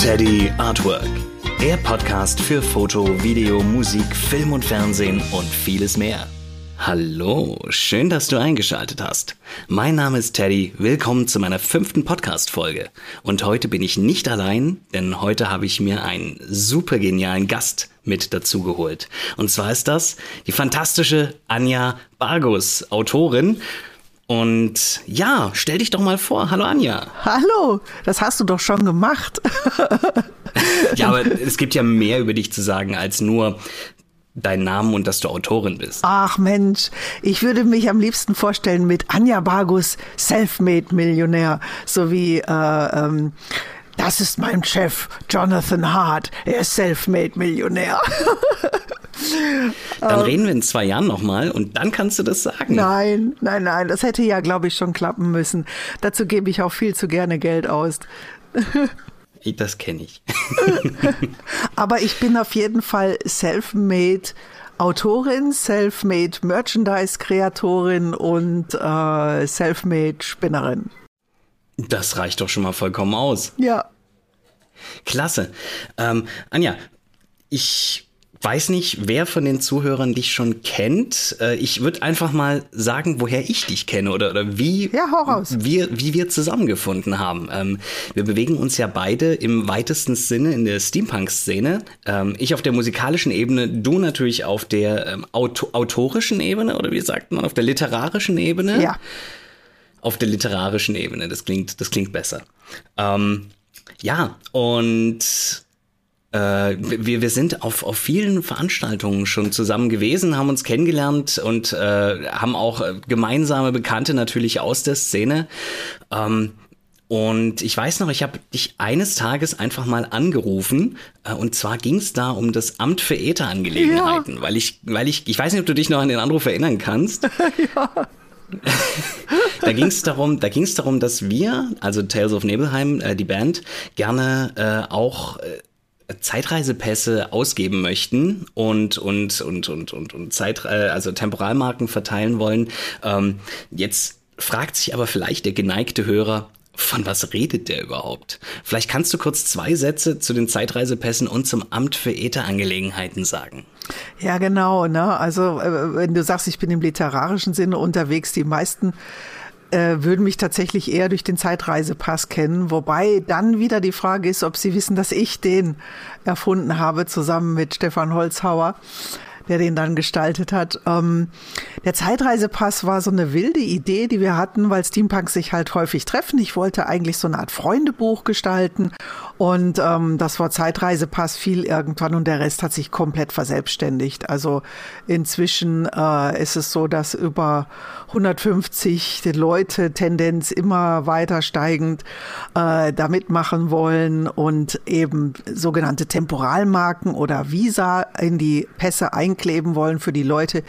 Teddy Artwork. Der Podcast für Foto, Video, Musik, Film und Fernsehen und vieles mehr. Hallo, schön, dass du eingeschaltet hast. Mein Name ist Teddy, willkommen zu meiner fünften Podcast-Folge. Und heute bin ich nicht allein, denn heute habe ich mir einen super genialen Gast mit dazugeholt. Und zwar ist das die fantastische Anja Bargus, Autorin und ja, stell dich doch mal vor. Hallo Anja. Hallo, das hast du doch schon gemacht. ja, aber es gibt ja mehr über dich zu sagen als nur deinen Namen und dass du Autorin bist. Ach Mensch, ich würde mich am liebsten vorstellen mit Anja Bargus, Selfmade-Millionär, sowie äh, ähm, das ist mein Chef, Jonathan Hart. Er ist Selfmade-Millionär. Dann reden wir in zwei Jahren nochmal und dann kannst du das sagen. Nein, nein, nein, das hätte ja, glaube ich, schon klappen müssen. Dazu gebe ich auch viel zu gerne Geld aus. Das kenne ich. Aber ich bin auf jeden Fall self-made Autorin, self-made Merchandise-Kreatorin und äh, self-made Spinnerin. Das reicht doch schon mal vollkommen aus. Ja. Klasse. Ähm, Anja, ich weiß nicht, wer von den Zuhörern dich schon kennt. Äh, ich würde einfach mal sagen, woher ich dich kenne oder, oder wie, ja, wir, wie wir zusammengefunden haben. Ähm, wir bewegen uns ja beide im weitesten Sinne in der Steampunk-Szene. Ähm, ich auf der musikalischen Ebene, du natürlich auf der ähm, Auto autorischen Ebene oder wie sagt man, auf der literarischen Ebene. Ja. Auf der literarischen Ebene, das klingt, das klingt besser. Ähm, ja, und äh, wir, wir sind auf, auf vielen Veranstaltungen schon zusammen gewesen, haben uns kennengelernt und äh, haben auch äh, gemeinsame Bekannte natürlich aus der Szene. Ähm, und ich weiß noch, ich habe dich eines Tages einfach mal angerufen. Äh, und zwar ging es da um das Amt für Ätherangelegenheiten, ja. weil ich, weil ich, ich weiß nicht, ob du dich noch an den Anruf erinnern kannst. ja. da ging es darum, da ging es darum, dass wir, also Tales of Nebelheim, äh, die Band, gerne äh, auch äh, Zeitreisepässe ausgeben möchten und und und und und und Zeit äh, also Temporalmarken verteilen wollen. Ähm, jetzt fragt sich aber vielleicht der geneigte Hörer, von was redet der überhaupt? Vielleicht kannst du kurz zwei Sätze zu den Zeitreisepässen und zum Amt für Ätherangelegenheiten sagen. Ja, genau. Ne? Also äh, wenn du sagst, ich bin im literarischen Sinne unterwegs, die meisten äh, würden mich tatsächlich eher durch den Zeitreisepass kennen. Wobei dann wieder die Frage ist, ob sie wissen, dass ich den erfunden habe, zusammen mit Stefan Holzhauer der den dann gestaltet hat. Ähm, der Zeitreisepass war so eine wilde Idee, die wir hatten, weil Steampunks sich halt häufig treffen. Ich wollte eigentlich so eine Art Freundebuch gestalten und ähm, das Wort Zeitreisepass fiel irgendwann und der Rest hat sich komplett verselbstständigt. Also inzwischen äh, ist es so, dass über 150 Leute Tendenz immer weiter steigend äh, da mitmachen wollen und eben sogenannte Temporalmarken oder Visa in die Pässe ein einkleben wollen für die Leute,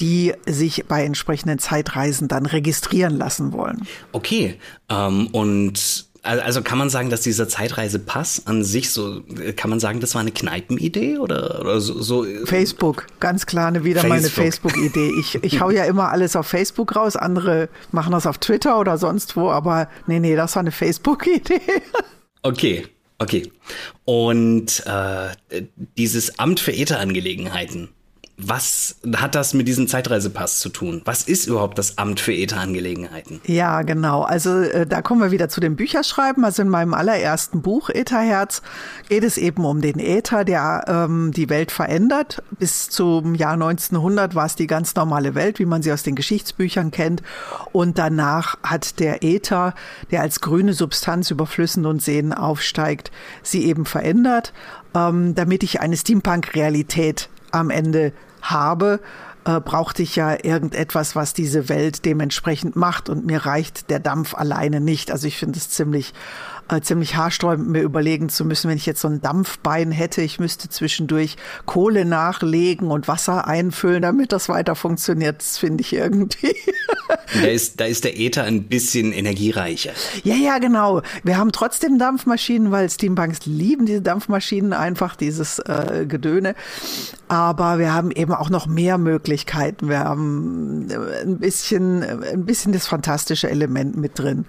die sich bei entsprechenden Zeitreisen dann registrieren lassen wollen. Okay, ähm, und also kann man sagen, dass dieser Zeitreisepass an sich so, kann man sagen, das war eine Kneipenidee oder, oder so, so? Facebook, ganz klar eine wieder Facebook. meine Facebook-Idee. Ich, ich hau ja immer alles auf Facebook raus, andere machen das auf Twitter oder sonst wo, aber nee, nee, das war eine Facebook-Idee. Okay, okay. Und äh, dieses Amt für Ätherangelegenheiten, was hat das mit diesem Zeitreisepass zu tun? Was ist überhaupt das Amt für Ätherangelegenheiten? Ja, genau. Also äh, da kommen wir wieder zu dem Bücherschreiben. Also in meinem allerersten Buch Ätherherz geht es eben um den Äther, der ähm, die Welt verändert. Bis zum Jahr 1900 war es die ganz normale Welt, wie man sie aus den Geschichtsbüchern kennt. Und danach hat der Äther, der als grüne Substanz über Flüssen und Seen aufsteigt, sie eben verändert, ähm, damit ich eine Steampunk-Realität am Ende habe, äh, brauchte ich ja irgendetwas, was diese Welt dementsprechend macht. Und mir reicht der Dampf alleine nicht. Also ich finde es ziemlich ziemlich haarsträubend, mir überlegen zu müssen, wenn ich jetzt so ein Dampfbein hätte, ich müsste zwischendurch Kohle nachlegen und Wasser einfüllen, damit das weiter funktioniert. Das finde ich irgendwie. Da ist, da ist der Äther ein bisschen energiereicher. Ja, ja, genau. Wir haben trotzdem Dampfmaschinen, weil Steampunks lieben diese Dampfmaschinen einfach, dieses äh, Gedöne. Aber wir haben eben auch noch mehr Möglichkeiten. Wir haben äh, ein bisschen, ein bisschen das fantastische Element mit drin.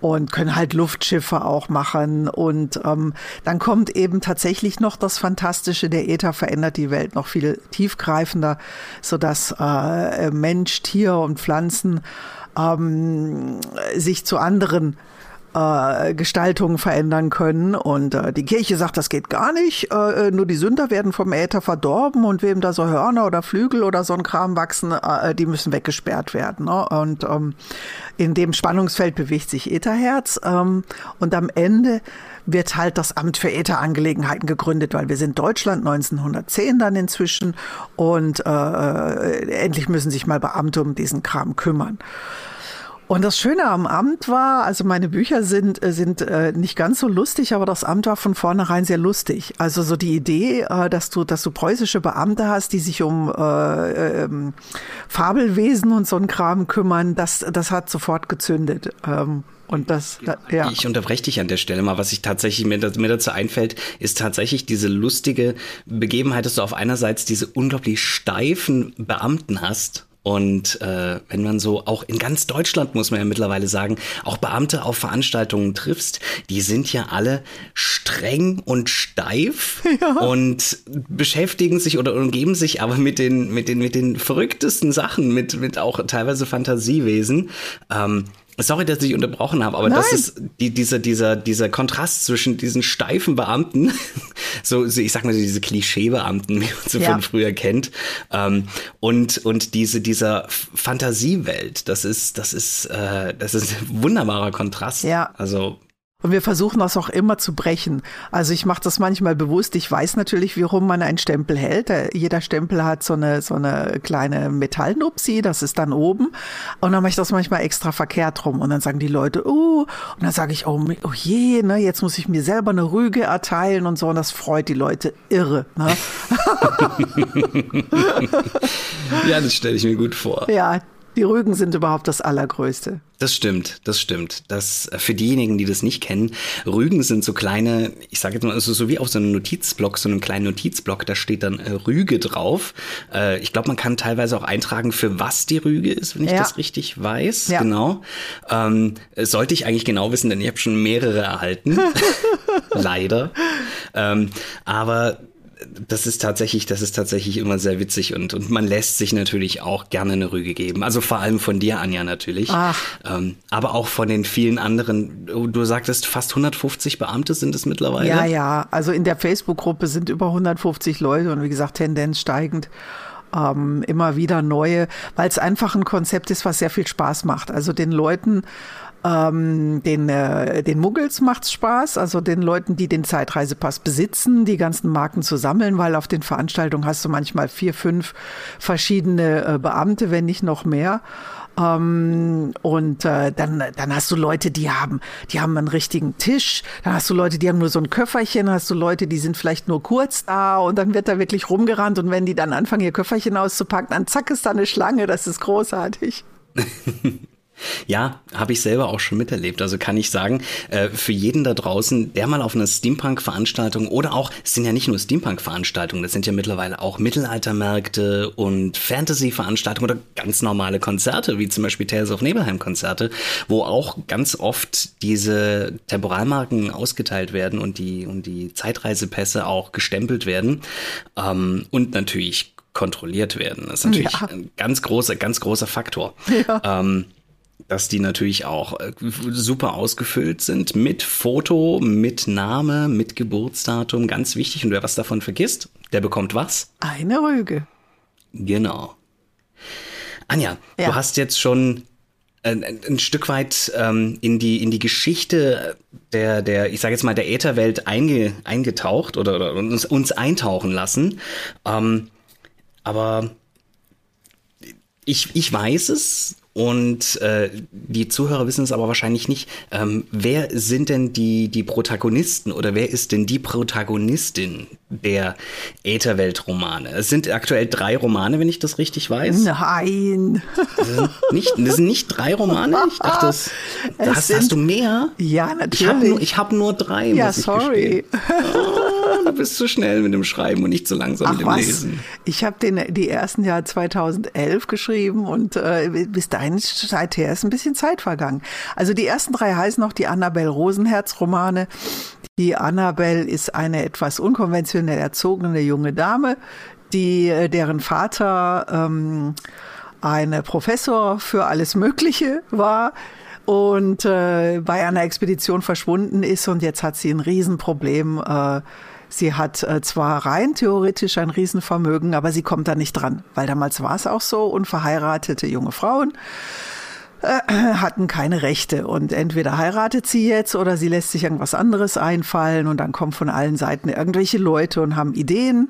Und können halt Luftschiffe auch machen. Und ähm, dann kommt eben tatsächlich noch das Fantastische, der Äther verändert die Welt noch viel tiefgreifender, sodass äh, Mensch, Tier und Pflanzen ähm, sich zu anderen äh, Gestaltungen verändern können. Und äh, die Kirche sagt, das geht gar nicht. Äh, nur die Sünder werden vom Äther verdorben und wem da so Hörner oder Flügel oder so ein Kram wachsen, äh, die müssen weggesperrt werden. Ne? Und ähm, in dem Spannungsfeld bewegt sich Ätherherz. Ähm, und am Ende wird halt das Amt für Ätherangelegenheiten gegründet, weil wir sind Deutschland 1910 dann inzwischen und äh, äh, endlich müssen sich mal Beamte um diesen Kram kümmern. Und das Schöne am Amt war, also meine Bücher sind, äh, sind äh, nicht ganz so lustig, aber das Amt war von vornherein sehr lustig. Also so die Idee, äh, dass du, dass du preußische Beamte hast, die sich um äh, ähm, Fabelwesen und so ein Kram kümmern, das, das hat sofort gezündet. Ähm, und das, da, ja. Ich unterbreche dich an der Stelle mal. Was ich tatsächlich mir, mir dazu einfällt, ist tatsächlich diese lustige Begebenheit, dass du auf einerseits diese unglaublich steifen Beamten hast und äh, wenn man so auch in ganz Deutschland, muss man ja mittlerweile sagen, auch Beamte auf Veranstaltungen triffst, die sind ja alle streng und steif ja. und beschäftigen sich oder umgeben sich aber mit den, mit den, mit den verrücktesten Sachen, mit, mit auch teilweise Fantasiewesen. Ähm, Sorry, dass ich unterbrochen habe, aber Nein. das ist die, dieser, dieser, dieser Kontrast zwischen diesen steifen Beamten, so, so ich sag mal, diese Klischeebeamten, wie man sie ja. von früher kennt, ähm, und, und diese, dieser Fantasiewelt. Das ist, das ist, äh, das ist ein wunderbarer Kontrast. Ja. Also und wir versuchen das auch immer zu brechen. Also ich mache das manchmal bewusst. Ich weiß natürlich, wie rum man einen Stempel hält. Jeder Stempel hat so eine, so eine kleine Metallnupsi, das ist dann oben. Und dann mache ich das manchmal extra verkehrt rum. Und dann sagen die Leute, uh, und dann sage ich, oh, oh je, ne, jetzt muss ich mir selber eine Rüge erteilen und so. Und das freut die Leute irre. Ne? ja, das stelle ich mir gut vor. Ja, die Rügen sind überhaupt das Allergrößte. Das stimmt, das stimmt. Das äh, für diejenigen, die das nicht kennen, Rügen sind so kleine, ich sage jetzt mal, also so wie auf so einem Notizblock, so einem kleinen Notizblock, da steht dann äh, Rüge drauf. Äh, ich glaube, man kann teilweise auch eintragen, für was die Rüge ist, wenn ich ja. das richtig weiß. Ja. Genau. Ähm, sollte ich eigentlich genau wissen, denn ich habe schon mehrere erhalten. Leider. Ähm, aber das ist tatsächlich, das ist tatsächlich immer sehr witzig und, und man lässt sich natürlich auch gerne eine Rüge geben. Also vor allem von dir, Anja, natürlich. Ähm, aber auch von den vielen anderen. Du sagtest, fast 150 Beamte sind es mittlerweile. Ja, ja. Also in der Facebook-Gruppe sind über 150 Leute und wie gesagt, Tendenz steigend. Ähm, immer wieder neue, weil es einfach ein Konzept ist, was sehr viel Spaß macht. Also den Leuten ähm, den, äh, den Muggels macht's Spaß, also den Leuten, die den Zeitreisepass besitzen, die ganzen Marken zu sammeln, weil auf den Veranstaltungen hast du manchmal vier, fünf verschiedene äh, Beamte, wenn nicht noch mehr. Ähm, und äh, dann, dann hast du Leute, die haben, die haben einen richtigen Tisch. Dann hast du Leute, die haben nur so ein Köfferchen. Dann hast du Leute, die sind vielleicht nur kurz da und dann wird da wirklich rumgerannt. Und wenn die dann anfangen, ihr Köfferchen auszupacken, dann zack ist da eine Schlange. Das ist großartig. Ja, habe ich selber auch schon miterlebt. Also kann ich sagen, äh, für jeden da draußen, der mal auf einer Steampunk-Veranstaltung oder auch, es sind ja nicht nur Steampunk-Veranstaltungen, das sind ja mittlerweile auch Mittelaltermärkte und Fantasy-Veranstaltungen oder ganz normale Konzerte, wie zum Beispiel Tales of Nebelheim-Konzerte, wo auch ganz oft diese Temporalmarken ausgeteilt werden und die, und die Zeitreisepässe auch gestempelt werden. Ähm, und natürlich kontrolliert werden. Das ist natürlich ja. ein ganz großer, ganz großer Faktor. Ja. Ähm, dass die natürlich auch äh, super ausgefüllt sind mit Foto, mit Name, mit Geburtsdatum, ganz wichtig. Und wer was davon vergisst, der bekommt was? Eine Rüge. Genau. Anja, ja. du hast jetzt schon ein, ein Stück weit ähm, in die in die Geschichte der der ich sage jetzt mal der Ätherwelt einge, eingetaucht oder, oder uns, uns eintauchen lassen. Ähm, aber ich, ich weiß es und äh, die Zuhörer wissen es aber wahrscheinlich nicht. Ähm, wer sind denn die, die Protagonisten oder wer ist denn die Protagonistin der Ätherwelt-Romane? Es sind aktuell drei Romane, wenn ich das richtig weiß. Nein. Das sind nicht, das sind nicht drei Romane? Ich dachte, das, das hast, hast, du mehr? Ja, natürlich. Ich habe nur, hab nur drei. Ja, sorry. Oh. du bist zu schnell mit dem Schreiben und nicht zu langsam Ach mit dem was, Lesen. ich habe die ersten Jahr 2011 geschrieben und äh, bis dahin seither ist ein bisschen Zeit vergangen. Also die ersten drei heißen noch die Annabelle Rosenherz Romane. Die Annabelle ist eine etwas unkonventionell erzogene junge Dame, die äh, deren Vater ähm, ein Professor für alles Mögliche war und äh, bei einer Expedition verschwunden ist und jetzt hat sie ein Riesenproblem. Äh, sie hat äh, zwar rein theoretisch ein Riesenvermögen, aber sie kommt da nicht dran, weil damals war es auch so, unverheiratete junge Frauen äh, hatten keine Rechte und entweder heiratet sie jetzt oder sie lässt sich irgendwas anderes einfallen und dann kommen von allen Seiten irgendwelche Leute und haben Ideen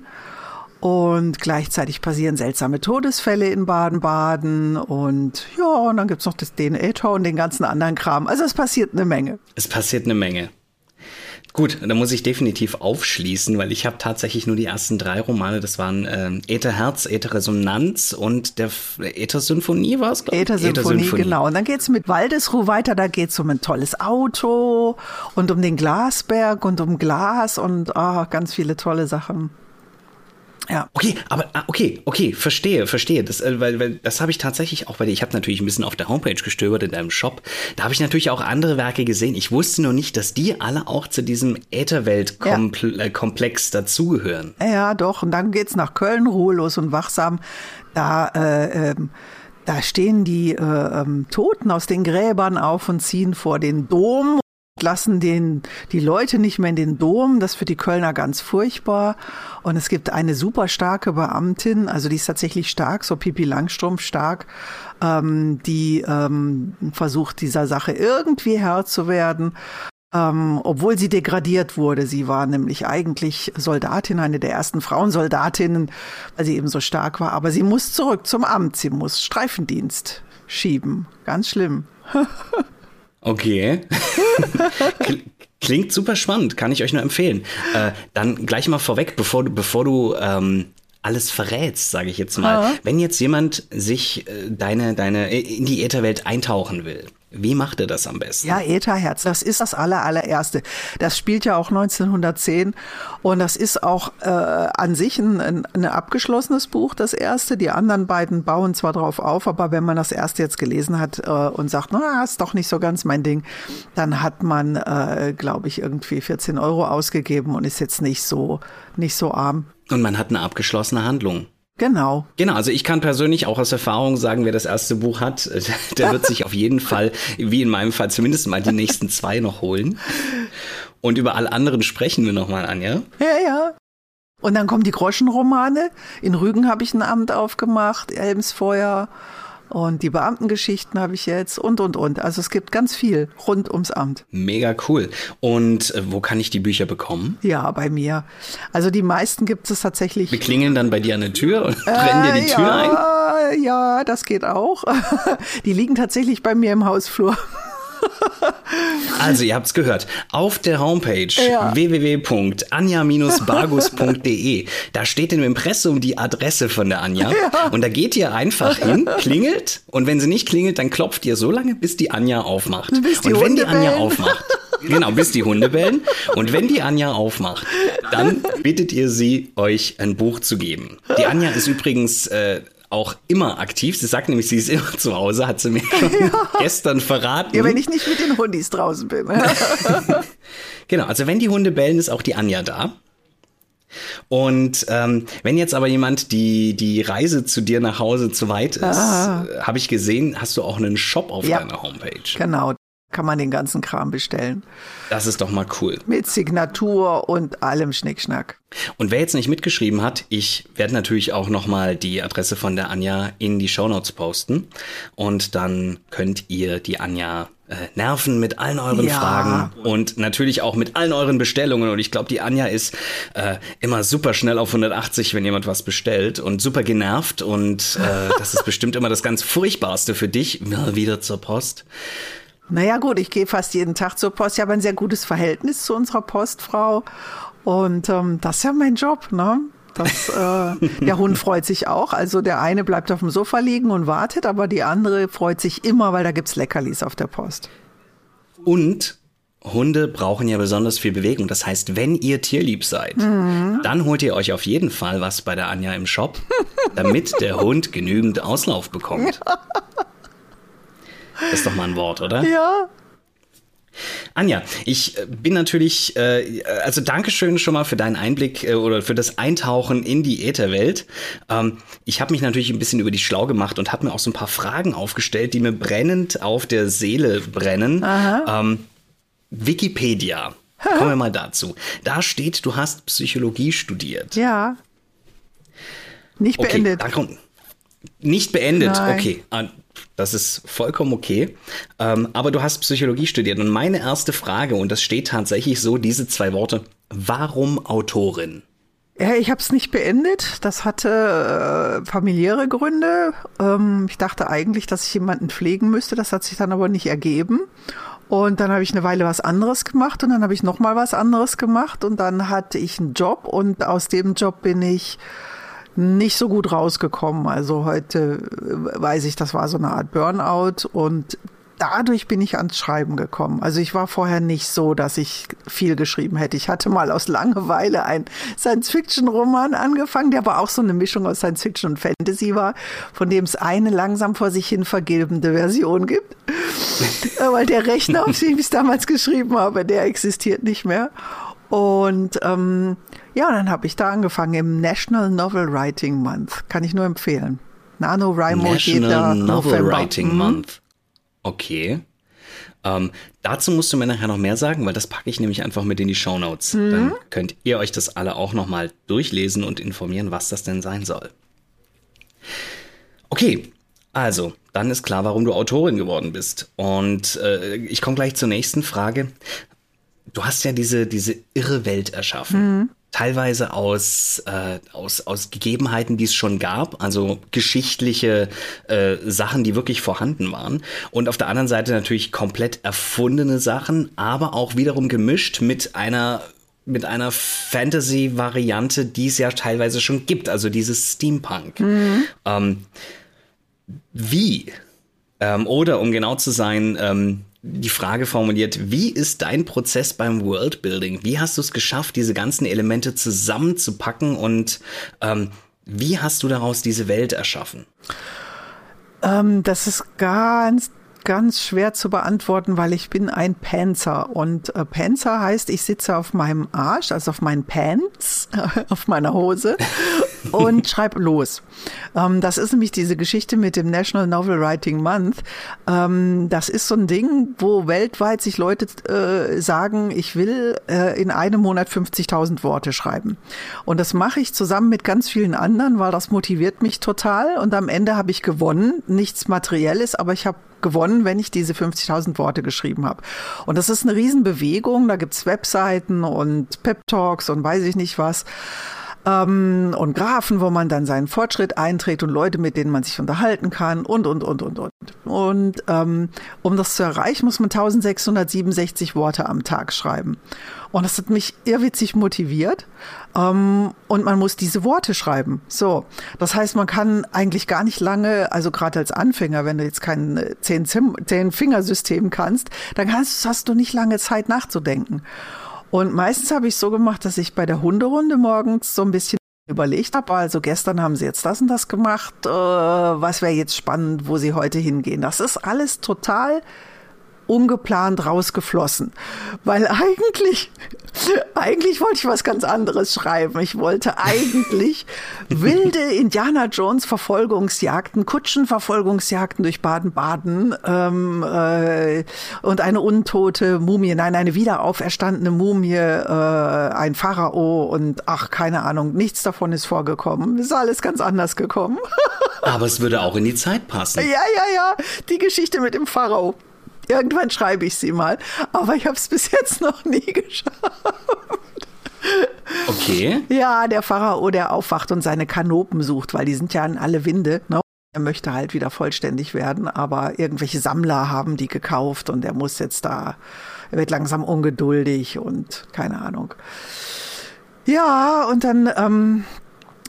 und gleichzeitig passieren seltsame Todesfälle in Baden-Baden. Und ja, und dann gibt's noch das DNA-Tor und den ganzen anderen Kram. Also es passiert eine Menge. Es passiert eine Menge. Gut, da muss ich definitiv aufschließen, weil ich habe tatsächlich nur die ersten drei Romane. Das waren äh, Ätherherz, Ätherresonanz und der Äthersymphonie war es, glaube ich. Äthersymphonie, genau. Und dann geht's mit Waldesruh weiter. Da geht's um ein tolles Auto und um den Glasberg und um Glas und oh, ganz viele tolle Sachen. Ja. Okay, aber ah, okay, okay, verstehe, verstehe. Das, äh, weil, weil das habe ich tatsächlich auch bei dir. Ich habe natürlich ein bisschen auf der Homepage gestöbert in deinem Shop. Da habe ich natürlich auch andere Werke gesehen. Ich wusste nur nicht, dass die alle auch zu diesem Ätherwelt-Komplex ja. dazugehören. Ja, doch. Und dann geht's nach Köln, ruhelos und wachsam. Da äh, ähm, da stehen die äh, ähm, Toten aus den Gräbern auf und ziehen vor den Dom lassen den, die Leute nicht mehr in den Dom. Das ist für die Kölner ganz furchtbar. Und es gibt eine super starke Beamtin, also die ist tatsächlich stark, so Pipi Langstrumpf stark, ähm, die ähm, versucht, dieser Sache irgendwie Herr zu werden. Ähm, obwohl sie degradiert wurde. Sie war nämlich eigentlich Soldatin, eine der ersten Frauensoldatinnen, weil sie eben so stark war. Aber sie muss zurück zum Amt. Sie muss Streifendienst schieben. Ganz schlimm. Okay. Klingt super spannend, kann ich euch nur empfehlen. Äh, dann gleich mal vorweg, bevor du, bevor du ähm, alles verrätst, sage ich jetzt mal. Ja. Wenn jetzt jemand sich äh, deine, deine in die Ätherwelt eintauchen will, wie macht er das am besten? Ja, Ätherherz, das ist das aller, allererste. Das spielt ja auch 1910 und das ist auch äh, an sich ein, ein, ein abgeschlossenes Buch, das erste. Die anderen beiden bauen zwar drauf auf, aber wenn man das erste jetzt gelesen hat äh, und sagt, na, ist doch nicht so ganz mein Ding, dann hat man, äh, glaube ich, irgendwie 14 Euro ausgegeben und ist jetzt nicht so, nicht so arm. Und man hat eine abgeschlossene Handlung. Genau. Genau, also ich kann persönlich auch aus Erfahrung sagen, wer das erste Buch hat, der wird sich auf jeden Fall, wie in meinem Fall, zumindest mal die nächsten zwei noch holen. Und über alle anderen sprechen wir nochmal an, ja? Ja, ja. Und dann kommen die Groschenromane. In Rügen habe ich ein Amt aufgemacht, Elmsfeuer. Und die Beamtengeschichten habe ich jetzt und, und, und. Also es gibt ganz viel rund ums Amt. Mega cool. Und äh, wo kann ich die Bücher bekommen? Ja, bei mir. Also die meisten gibt es tatsächlich. Wir klingeln dann bei dir an der Tür und äh, brennen dir die Tür ja, ein? Ja, das geht auch. Die liegen tatsächlich bei mir im Hausflur. Also, ihr habt's gehört. Auf der Homepage ja. www.anja-bargus.de, da steht im Impressum die Adresse von der Anja. Ja. Und da geht ihr einfach hin, klingelt. Und wenn sie nicht klingelt, dann klopft ihr so lange, bis die Anja aufmacht. Bis die und wenn Hunde die Anja bellen. aufmacht, genau, bis die Hunde bellen. Und wenn die Anja aufmacht, dann bittet ihr sie, euch ein Buch zu geben. Die Anja ist übrigens äh, auch immer aktiv. Sie sagt nämlich, sie ist immer zu Hause, hat sie mir schon ja. gestern verraten. Ja, wenn ich nicht mit den Hundis draußen bin. genau, also wenn die Hunde bellen, ist auch die Anja da. Und ähm, wenn jetzt aber jemand die, die Reise zu dir nach Hause zu weit ist, ah. habe ich gesehen, hast du auch einen Shop auf ja, deiner Homepage. Genau, kann man den ganzen Kram bestellen. Das ist doch mal cool. Mit Signatur und allem Schnickschnack. Und wer jetzt nicht mitgeschrieben hat, ich werde natürlich auch nochmal die Adresse von der Anja in die Shownotes posten. Und dann könnt ihr die Anja äh, nerven mit allen euren ja. Fragen und natürlich auch mit allen euren Bestellungen. Und ich glaube, die Anja ist äh, immer super schnell auf 180, wenn jemand was bestellt und super genervt. Und äh, das ist bestimmt immer das ganz Furchtbarste für dich, wieder zur Post. Naja gut, ich gehe fast jeden Tag zur Post. Ich habe ein sehr gutes Verhältnis zu unserer Postfrau. Und ähm, das ist ja mein Job, ne? Das, äh, der Hund freut sich auch. Also der eine bleibt auf dem Sofa liegen und wartet, aber die andere freut sich immer, weil da gibt's Leckerlis auf der Post. Und Hunde brauchen ja besonders viel Bewegung. Das heißt, wenn ihr tierlieb seid, mhm. dann holt ihr euch auf jeden Fall was bei der Anja im Shop, damit der Hund genügend Auslauf bekommt. Ist doch mal ein Wort, oder? Ja. Anja, ich äh, bin natürlich, äh, also Dankeschön schon mal für deinen Einblick äh, oder für das Eintauchen in die Ätherwelt. Ähm, ich habe mich natürlich ein bisschen über die schlau gemacht und habe mir auch so ein paar Fragen aufgestellt, die mir brennend auf der Seele brennen. Ähm, Wikipedia. Kommen wir mal dazu. Da steht, du hast Psychologie studiert. Ja. Nicht beendet. Okay, nicht beendet, Nein. okay. Das ist vollkommen okay. Ähm, aber du hast Psychologie studiert. Und meine erste Frage, und das steht tatsächlich so, diese zwei Worte, warum Autorin? Ja, ich habe es nicht beendet. Das hatte äh, familiäre Gründe. Ähm, ich dachte eigentlich, dass ich jemanden pflegen müsste. Das hat sich dann aber nicht ergeben. Und dann habe ich eine Weile was anderes gemacht und dann habe ich noch mal was anderes gemacht und dann hatte ich einen Job und aus dem Job bin ich nicht so gut rausgekommen. Also heute weiß ich, das war so eine Art Burnout und dadurch bin ich ans Schreiben gekommen. Also ich war vorher nicht so, dass ich viel geschrieben hätte. Ich hatte mal aus Langeweile einen Science-Fiction-Roman angefangen, der aber auch so eine Mischung aus Science-Fiction und Fantasy war, von dem es eine langsam vor sich hin vergilbende Version gibt. Weil der Rechner, auf dem ich es damals geschrieben habe, der existiert nicht mehr. Und ähm, ja, dann habe ich da angefangen im National Novel Writing Month. Kann ich nur empfehlen. NaNoWriMo geht da Novel November. Writing mhm. Month. Okay. Ähm, dazu musst du mir nachher noch mehr sagen, weil das packe ich nämlich einfach mit in die Show Notes. Mhm. Dann könnt ihr euch das alle auch nochmal durchlesen und informieren, was das denn sein soll. Okay, also, dann ist klar, warum du Autorin geworden bist. Und äh, ich komme gleich zur nächsten Frage. Du hast ja diese, diese irre Welt erschaffen. Mhm teilweise aus, äh, aus, aus Gegebenheiten, die es schon gab, also geschichtliche äh, Sachen, die wirklich vorhanden waren. Und auf der anderen Seite natürlich komplett erfundene Sachen, aber auch wiederum gemischt mit einer mit einer Fantasy-Variante, die es ja teilweise schon gibt, also dieses Steampunk. Mhm. Ähm, wie? Ähm, oder um genau zu sein, ähm, die Frage formuliert, wie ist dein Prozess beim Worldbuilding? Wie hast du es geschafft, diese ganzen Elemente zusammenzupacken und ähm, wie hast du daraus diese Welt erschaffen? Ähm, das ist ganz ganz schwer zu beantworten, weil ich bin ein Panzer und äh, Panzer heißt, ich sitze auf meinem Arsch, also auf meinen Pants, auf meiner Hose und schreibe los. Ähm, das ist nämlich diese Geschichte mit dem National Novel Writing Month. Ähm, das ist so ein Ding, wo weltweit sich Leute äh, sagen, ich will äh, in einem Monat 50.000 Worte schreiben. Und das mache ich zusammen mit ganz vielen anderen, weil das motiviert mich total. Und am Ende habe ich gewonnen. Nichts Materielles, aber ich habe gewonnen, wenn ich diese 50.000 Worte geschrieben habe. Und das ist eine Riesenbewegung. Da gibt's Webseiten und Pep-Talks und weiß ich nicht was ähm, und Graphen, wo man dann seinen Fortschritt einträgt und Leute, mit denen man sich unterhalten kann und, und, und, und, und. Und ähm, um das zu erreichen, muss man 1667 Worte am Tag schreiben. Und das hat mich irrwitzig motiviert. Ähm, und man muss diese Worte schreiben. So, das heißt, man kann eigentlich gar nicht lange, also gerade als Anfänger, wenn du jetzt kein Zehn-Fingersystem kannst, dann hast, hast du nicht lange Zeit nachzudenken. Und meistens habe ich so gemacht, dass ich bei der Hunderunde morgens so ein bisschen überlegt habe, also gestern haben sie jetzt das und das gemacht, äh, was wäre jetzt spannend, wo sie heute hingehen. Das ist alles total ungeplant rausgeflossen. Weil eigentlich, eigentlich wollte ich was ganz anderes schreiben. Ich wollte eigentlich wilde Indiana Jones Verfolgungsjagden, Kutschenverfolgungsjagden durch Baden-Baden ähm, äh, und eine untote Mumie, nein, eine wiederauferstandene Mumie, äh, ein Pharao und ach, keine Ahnung, nichts davon ist vorgekommen. Ist alles ganz anders gekommen. Aber es würde auch in die Zeit passen. Ja, ja, ja. Die Geschichte mit dem Pharao. Irgendwann schreibe ich sie mal. Aber ich habe es bis jetzt noch nie geschafft. Okay. Ja, der Pharao, der aufwacht und seine Kanopen sucht, weil die sind ja an alle Winde. Ne? Er möchte halt wieder vollständig werden, aber irgendwelche Sammler haben die gekauft und er muss jetzt da, er wird langsam ungeduldig und keine Ahnung. Ja, und dann ähm,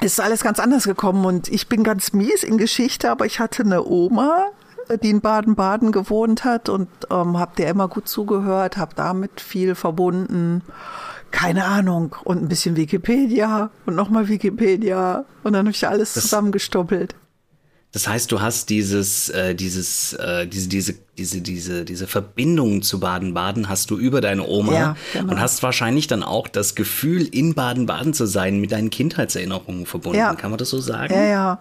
ist alles ganz anders gekommen und ich bin ganz mies in Geschichte, aber ich hatte eine Oma, die in Baden-Baden gewohnt hat und ähm, habe der immer gut zugehört, habe damit viel verbunden. Keine Ahnung. Und ein bisschen Wikipedia und nochmal Wikipedia. Und dann habe ich alles das, zusammengestoppelt. Das heißt, du hast dieses, äh, dieses, äh, diese, diese, diese, diese, diese Verbindung zu Baden-Baden hast du über deine Oma ja, genau. und hast wahrscheinlich dann auch das Gefühl, in Baden-Baden zu sein, mit deinen Kindheitserinnerungen verbunden. Ja. Kann man das so sagen? Ja, ja.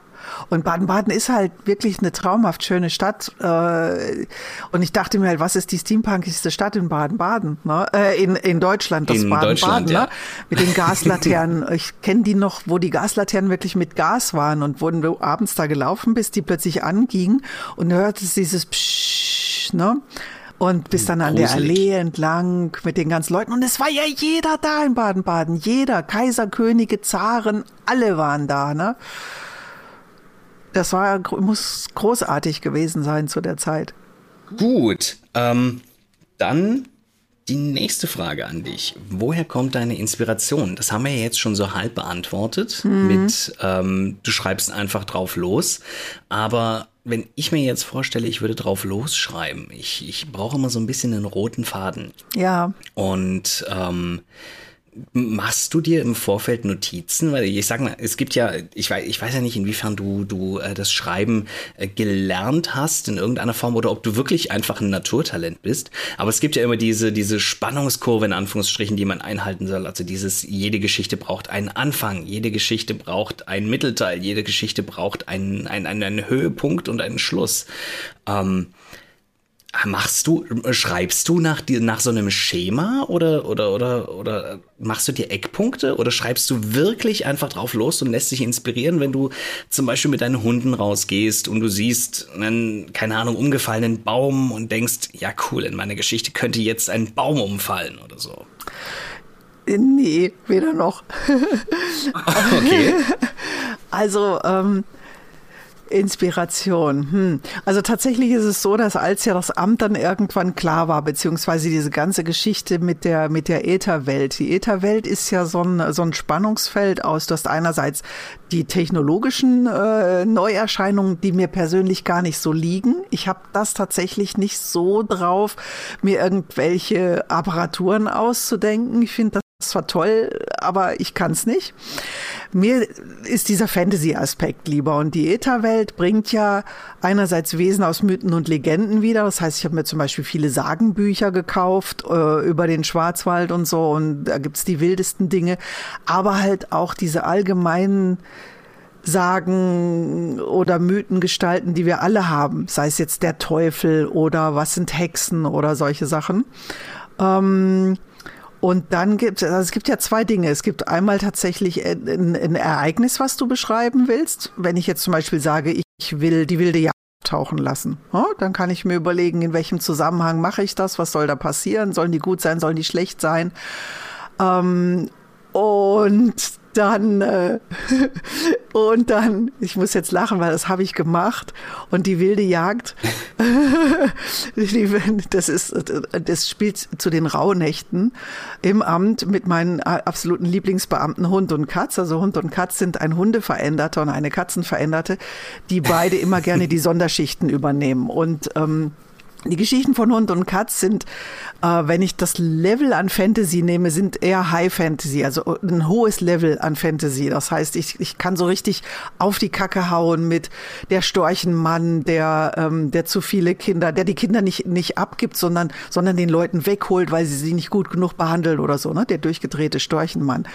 Und Baden-Baden ist halt wirklich eine traumhaft schöne Stadt. Äh, und ich dachte mir halt, was ist die steampunkigste Stadt in Baden-Baden? Ne? Äh, in, in Deutschland, das Baden-Baden. Ne? Ja. Mit den Gaslaternen. ich kenne die noch, wo die Gaslaternen wirklich mit Gas waren und wo du abends da gelaufen bist, die plötzlich angingen und hörtest dieses Psch, ne? Und bis dann an Gruselig. der Allee entlang mit den ganzen Leuten. Und es war ja jeder da in Baden-Baden. Jeder. Kaiser, Könige, Zaren, alle waren da, ne? Das war, muss großartig gewesen sein zu der Zeit. Gut, ähm, dann die nächste Frage an dich. Woher kommt deine Inspiration? Das haben wir ja jetzt schon so halb beantwortet mhm. mit, ähm, du schreibst einfach drauf los. Aber wenn ich mir jetzt vorstelle, ich würde drauf losschreiben, ich, ich brauche immer so ein bisschen einen roten Faden. Ja. Und ähm, Machst du dir im Vorfeld Notizen? Weil ich sag mal, es gibt ja, ich weiß, ich weiß ja nicht, inwiefern du, du äh, das Schreiben äh, gelernt hast in irgendeiner Form oder ob du wirklich einfach ein Naturtalent bist. Aber es gibt ja immer diese, diese Spannungskurve in Anführungsstrichen, die man einhalten soll. Also dieses, jede Geschichte braucht einen Anfang, jede Geschichte braucht einen Mittelteil, jede Geschichte braucht einen, einen, einen Höhepunkt und einen Schluss. Ähm, Machst du, schreibst du nach, nach so einem Schema oder, oder, oder, oder machst du dir Eckpunkte oder schreibst du wirklich einfach drauf los und lässt dich inspirieren, wenn du zum Beispiel mit deinen Hunden rausgehst und du siehst einen, keine Ahnung, umgefallenen Baum und denkst, ja cool, in meiner Geschichte könnte jetzt ein Baum umfallen oder so? Nee, weder noch. okay. Also, ähm, Inspiration. Hm. Also tatsächlich ist es so, dass als ja das Amt dann irgendwann klar war, beziehungsweise diese ganze Geschichte mit der, mit der Ätherwelt. Die Ätherwelt ist ja so ein, so ein Spannungsfeld aus. Du hast einerseits die technologischen äh, Neuerscheinungen, die mir persönlich gar nicht so liegen. Ich habe das tatsächlich nicht so drauf, mir irgendwelche Apparaturen auszudenken. Ich finde das war toll, aber ich kann es nicht. Mir ist dieser Fantasy-Aspekt lieber und die Ätherwelt bringt ja einerseits Wesen aus Mythen und Legenden wieder. Das heißt, ich habe mir zum Beispiel viele Sagenbücher gekauft äh, über den Schwarzwald und so und da gibt's die wildesten Dinge, aber halt auch diese allgemeinen Sagen oder Mythengestalten, die wir alle haben, sei es jetzt der Teufel oder was sind Hexen oder solche Sachen. Ähm, und dann gibt es, also es gibt ja zwei Dinge. Es gibt einmal tatsächlich ein, ein, Ereignis, was du beschreiben willst. Wenn ich jetzt zum Beispiel sage, ich will die wilde Jagd tauchen lassen, ja, dann kann ich mir überlegen, in welchem Zusammenhang mache ich das, was soll da passieren, sollen die gut sein, sollen die schlecht sein. Ähm, und dann äh, und dann, ich muss jetzt lachen, weil das habe ich gemacht und die wilde Jagd, das ist, das spielt zu den Rauhnächten im Amt mit meinen absoluten Lieblingsbeamten Hund und Katz. Also Hund und Katz sind ein Hundeveränderter und eine Katzenveränderte, die beide immer gerne die Sonderschichten übernehmen und ähm, die Geschichten von Hund und Katz sind, äh, wenn ich das Level an Fantasy nehme, sind eher High Fantasy, also ein hohes Level an Fantasy. Das heißt, ich, ich kann so richtig auf die Kacke hauen mit der Storchenmann, der, ähm, der zu viele Kinder, der die Kinder nicht, nicht abgibt, sondern, sondern den Leuten wegholt, weil sie sie nicht gut genug behandeln oder so, ne? Der durchgedrehte Storchenmann.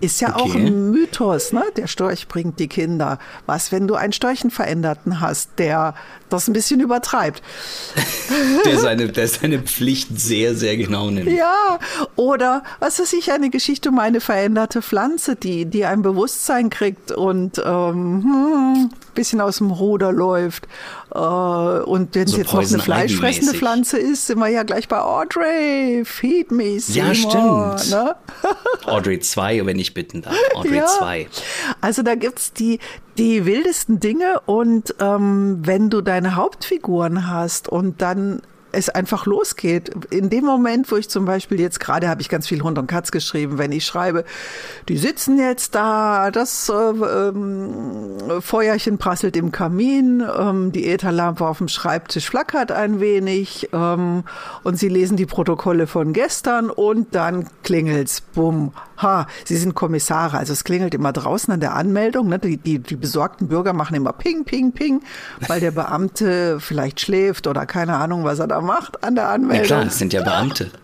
Ist ja okay. auch ein Mythos, ne? Der Storch bringt die Kinder. Was, wenn du einen Storchenveränderten hast, der das ein bisschen übertreibt? der, seine, der seine Pflicht sehr, sehr genau nimmt. Ja, oder was weiß ich, eine Geschichte um eine veränderte Pflanze, die, die ein Bewusstsein kriegt und ähm, hm, bisschen aus dem Ruder läuft. Äh, und wenn es so jetzt noch eine fleischfressende Pflanze ist, sind wir ja gleich bei Audrey. Feed me, Seymour, Ja, stimmt. Ne? Audrey 2, wenn ich bitten darf. Audrey ja. 2. Also da gibt's die, die wildesten Dinge und ähm, wenn du deine Hauptfiguren hast und dann es einfach losgeht. In dem Moment, wo ich zum Beispiel jetzt gerade habe ich ganz viel Hund und Katz geschrieben, wenn ich schreibe, die sitzen jetzt da, das äh, ähm, Feuerchen prasselt im Kamin, ähm, die Ätherlampe auf dem Schreibtisch flackert ein wenig ähm, und sie lesen die Protokolle von gestern und dann klingelt's, bumm, ha, sie sind Kommissare, also es klingelt immer draußen an der Anmeldung, ne? die, die, die besorgten Bürger machen immer ping, ping, ping, weil der Beamte vielleicht schläft oder keine Ahnung, was er da macht an der Anmeldung. Ja klar, es sind ja Beamte.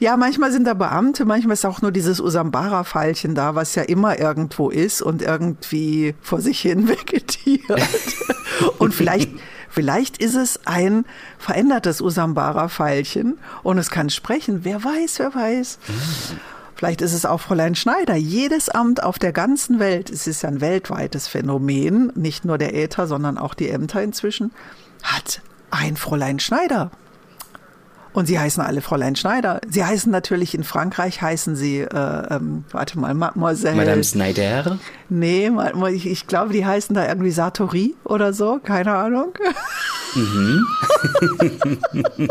Ja, manchmal sind da Beamte, manchmal ist auch nur dieses Usambara-Pfeilchen da, was ja immer irgendwo ist und irgendwie vor sich hin vegetiert. und vielleicht, vielleicht ist es ein verändertes Usambara-Pfeilchen und es kann sprechen. Wer weiß, wer weiß. Vielleicht ist es auch Fräulein Schneider. Jedes Amt auf der ganzen Welt, es ist ja ein weltweites Phänomen, nicht nur der Äther, sondern auch die Ämter inzwischen, hat ein Fräulein Schneider. Und sie heißen alle Fräulein Schneider. Sie heißen natürlich in Frankreich heißen sie, äh, ähm, warte mal, Mademoiselle. Madame Schneider? Nee, ich, ich glaube, die heißen da irgendwie Sartori oder so, keine Ahnung. Mhm.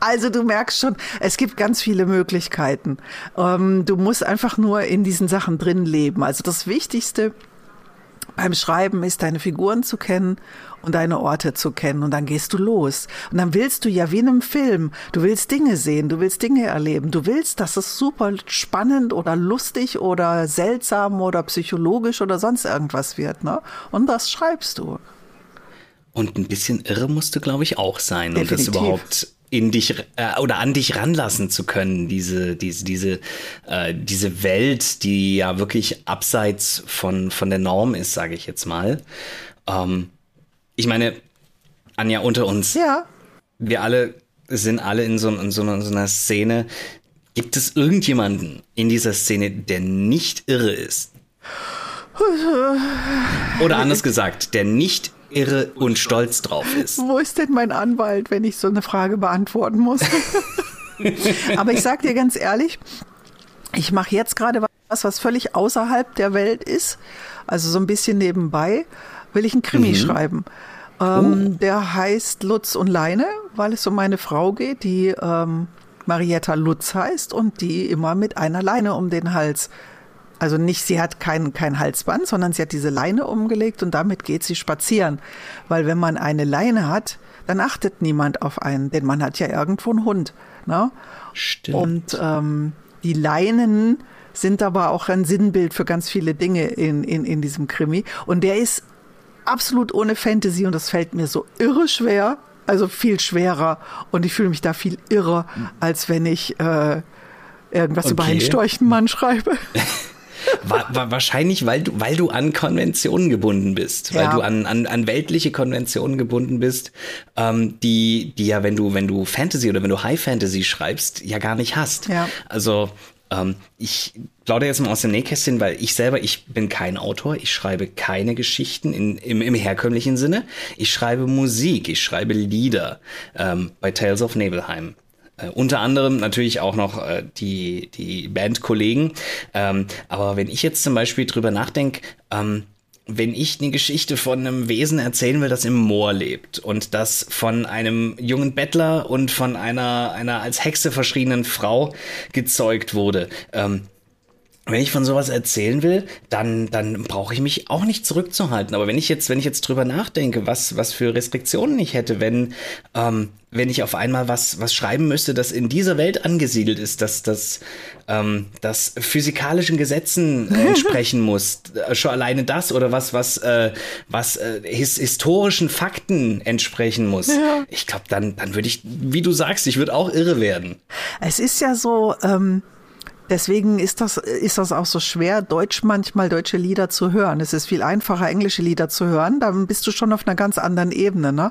also du merkst schon, es gibt ganz viele Möglichkeiten. Ähm, du musst einfach nur in diesen Sachen drin leben. Also das Wichtigste beim Schreiben ist, deine Figuren zu kennen und deine Orte zu kennen. Und dann gehst du los. Und dann willst du ja wie in einem Film. Du willst Dinge sehen, du willst Dinge erleben. Du willst, dass es super spannend oder lustig oder seltsam oder psychologisch oder sonst irgendwas wird. Ne? Und das schreibst du. Und ein bisschen irre musst du, glaube ich, auch sein, um das überhaupt in dich äh, oder an dich ranlassen zu können, diese, diese, diese, äh, diese Welt, die ja wirklich abseits von, von der Norm ist, sage ich jetzt mal. Ähm, ich meine, Anja, unter uns. Ja. Wir alle sind alle in so, in so, einer, in so einer Szene. Gibt es irgendjemanden in dieser Szene, der nicht irre ist? Oder anders gesagt, der nicht irre und stolz drauf ist. Wo ist denn mein Anwalt, wenn ich so eine Frage beantworten muss? Aber ich sag dir ganz ehrlich, ich mache jetzt gerade was, was völlig außerhalb der Welt ist, also so ein bisschen nebenbei will ich einen Krimi mhm. schreiben. Ähm, oh. Der heißt Lutz und Leine, weil es um eine Frau geht, die ähm, Marietta Lutz heißt und die immer mit einer Leine um den Hals. Also nicht, sie hat kein, kein Halsband, sondern sie hat diese Leine umgelegt und damit geht sie spazieren. Weil wenn man eine Leine hat, dann achtet niemand auf einen, denn man hat ja irgendwo einen Hund. Ne? Stimmt. Und ähm, die Leinen sind aber auch ein Sinnbild für ganz viele Dinge in, in, in diesem Krimi. Und der ist absolut ohne Fantasy und das fällt mir so irre schwer, also viel schwerer und ich fühle mich da viel irrer, als wenn ich äh, irgendwas okay. über einen Storchenmann schreibe. War, war wahrscheinlich, weil du, weil du an Konventionen gebunden bist, ja. weil du an, an, an weltliche Konventionen gebunden bist, ähm, die, die ja, wenn du, wenn du Fantasy oder wenn du High Fantasy schreibst, ja gar nicht hast. Ja. Also ähm, ich plaudere jetzt mal aus dem Nähkästchen, weil ich selber, ich bin kein Autor, ich schreibe keine Geschichten in, im, im herkömmlichen Sinne. Ich schreibe Musik, ich schreibe Lieder ähm, bei Tales of Nebelheim. Äh, unter anderem natürlich auch noch äh, die, die Bandkollegen. Ähm, aber wenn ich jetzt zum Beispiel drüber nachdenke, ähm, wenn ich eine Geschichte von einem Wesen erzählen will, das im Moor lebt und das von einem jungen Bettler und von einer, einer als Hexe verschriebenen Frau gezeugt wurde, ähm, wenn ich von sowas erzählen will, dann, dann brauche ich mich auch nicht zurückzuhalten. Aber wenn ich jetzt, wenn ich jetzt drüber nachdenke, was, was für Restriktionen ich hätte, wenn, ähm, wenn ich auf einmal was, was schreiben müsste, das in dieser Welt angesiedelt ist, dass das, ähm, das physikalischen Gesetzen äh, entsprechen muss, äh, schon alleine das oder was, was, äh, was äh, his historischen Fakten entsprechen muss. Ja. Ich glaube, dann, dann würde ich, wie du sagst, ich würde auch irre werden. Es ist ja so, ähm Deswegen ist das, ist das auch so schwer, Deutsch manchmal deutsche Lieder zu hören. Es ist viel einfacher, englische Lieder zu hören. Dann bist du schon auf einer ganz anderen Ebene. Ne?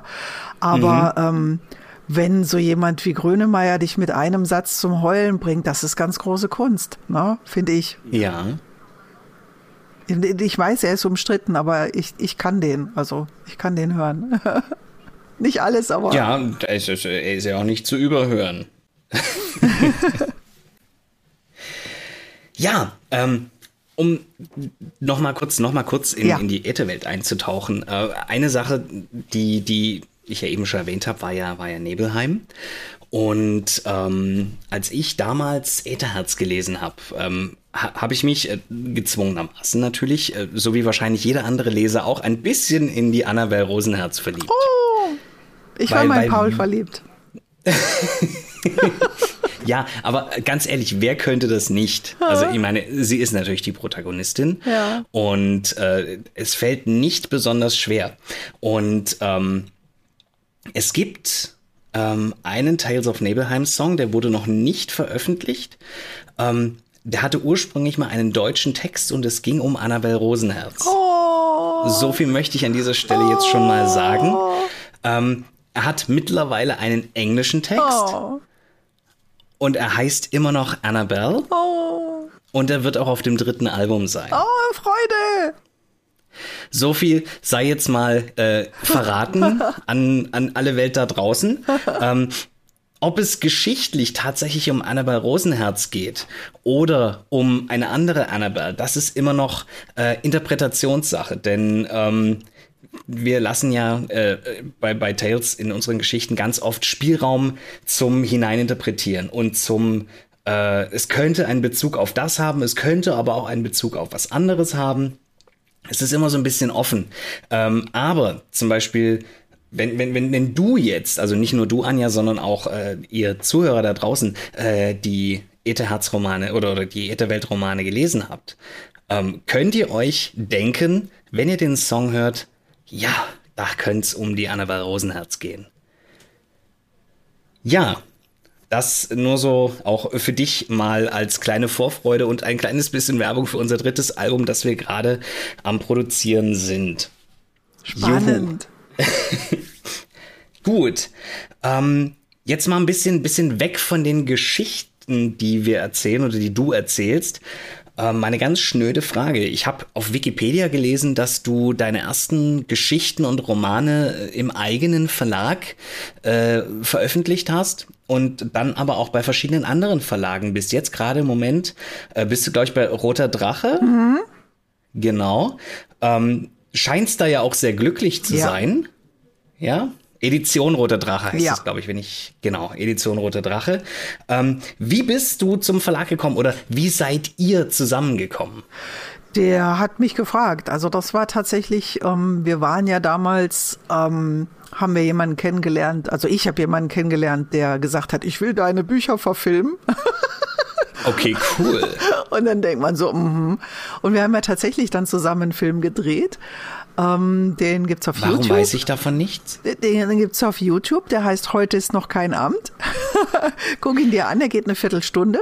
Aber mhm. ähm, wenn so jemand wie Grönemeyer dich mit einem Satz zum Heulen bringt, das ist ganz große Kunst, ne? finde ich. Ja. Ich weiß, er ist umstritten, aber ich, ich kann den. Also ich kann den hören. nicht alles, aber. Ja, er ist, er ist ja auch nicht zu überhören. Ja, ähm, um noch mal kurz, noch mal kurz in, ja. in die Ätherwelt einzutauchen. Äh, eine Sache, die, die ich ja eben schon erwähnt habe, war ja, war ja Nebelheim. Und ähm, als ich damals Ätherherz gelesen habe, ähm, ha, habe ich mich äh, gezwungenermaßen natürlich, äh, so wie wahrscheinlich jeder andere Leser auch, ein bisschen in die Annabelle Rosenherz verliebt. Oh, ich weil, war in Paul verliebt. ja, aber ganz ehrlich, wer könnte das nicht? Also ich meine, sie ist natürlich die Protagonistin ja. und äh, es fällt nicht besonders schwer. Und ähm, es gibt ähm, einen Tales of Nabelheim Song, der wurde noch nicht veröffentlicht. Ähm, der hatte ursprünglich mal einen deutschen Text und es ging um Annabel Rosenherz. Oh. So viel möchte ich an dieser Stelle jetzt schon mal sagen. Oh. Ähm, er hat mittlerweile einen englischen Text. Oh. Und er heißt immer noch Annabelle. Oh. Und er wird auch auf dem dritten Album sein. Oh, Freude! So viel sei jetzt mal äh, verraten an, an alle Welt da draußen. Ähm, ob es geschichtlich tatsächlich um Annabelle Rosenherz geht oder um eine andere Annabelle, das ist immer noch äh, Interpretationssache. Denn ähm, wir lassen ja äh, bei, bei Tales in unseren Geschichten ganz oft Spielraum zum Hineininterpretieren und zum äh, es könnte einen Bezug auf das haben, es könnte aber auch einen Bezug auf was anderes haben. Es ist immer so ein bisschen offen. Ähm, aber zum Beispiel, wenn, wenn, wenn, wenn du jetzt, also nicht nur du, Anja, sondern auch äh, ihr Zuhörer da draußen, äh, die Ätherherz-Romane oder, oder die Ätherwelt-Romane gelesen habt, ähm, könnt ihr euch denken, wenn ihr den Song hört, ja, da könnte es um die Annabelle Rosenherz gehen. Ja, das nur so auch für dich mal als kleine Vorfreude und ein kleines bisschen Werbung für unser drittes Album, das wir gerade am Produzieren sind. Spannend. Gut. Ähm, jetzt mal ein bisschen, bisschen weg von den Geschichten, die wir erzählen oder die du erzählst. Ähm, meine ganz schnöde Frage. Ich habe auf Wikipedia gelesen, dass du deine ersten Geschichten und Romane äh, im eigenen Verlag äh, veröffentlicht hast und dann aber auch bei verschiedenen anderen Verlagen bist. Jetzt gerade im Moment äh, bist du, glaube ich, bei Roter Drache. Mhm. Genau. Ähm, scheinst da ja auch sehr glücklich zu ja. sein. Ja. Edition Roter Drache heißt ja. es, glaube ich, wenn ich, genau, Edition Roter Drache. Ähm, wie bist du zum Verlag gekommen oder wie seid ihr zusammengekommen? Der hat mich gefragt. Also das war tatsächlich, ähm, wir waren ja damals, ähm, haben wir jemanden kennengelernt, also ich habe jemanden kennengelernt, der gesagt hat, ich will deine Bücher verfilmen. Okay, cool. Und dann denkt man so, mm und wir haben ja tatsächlich dann zusammen einen Film gedreht. Ähm, den gibt's auf Warum YouTube. Warum weiß ich davon nichts? Den, den gibt's auf YouTube. Der heißt Heute ist noch kein Amt. Guck ihn dir an, der geht eine Viertelstunde.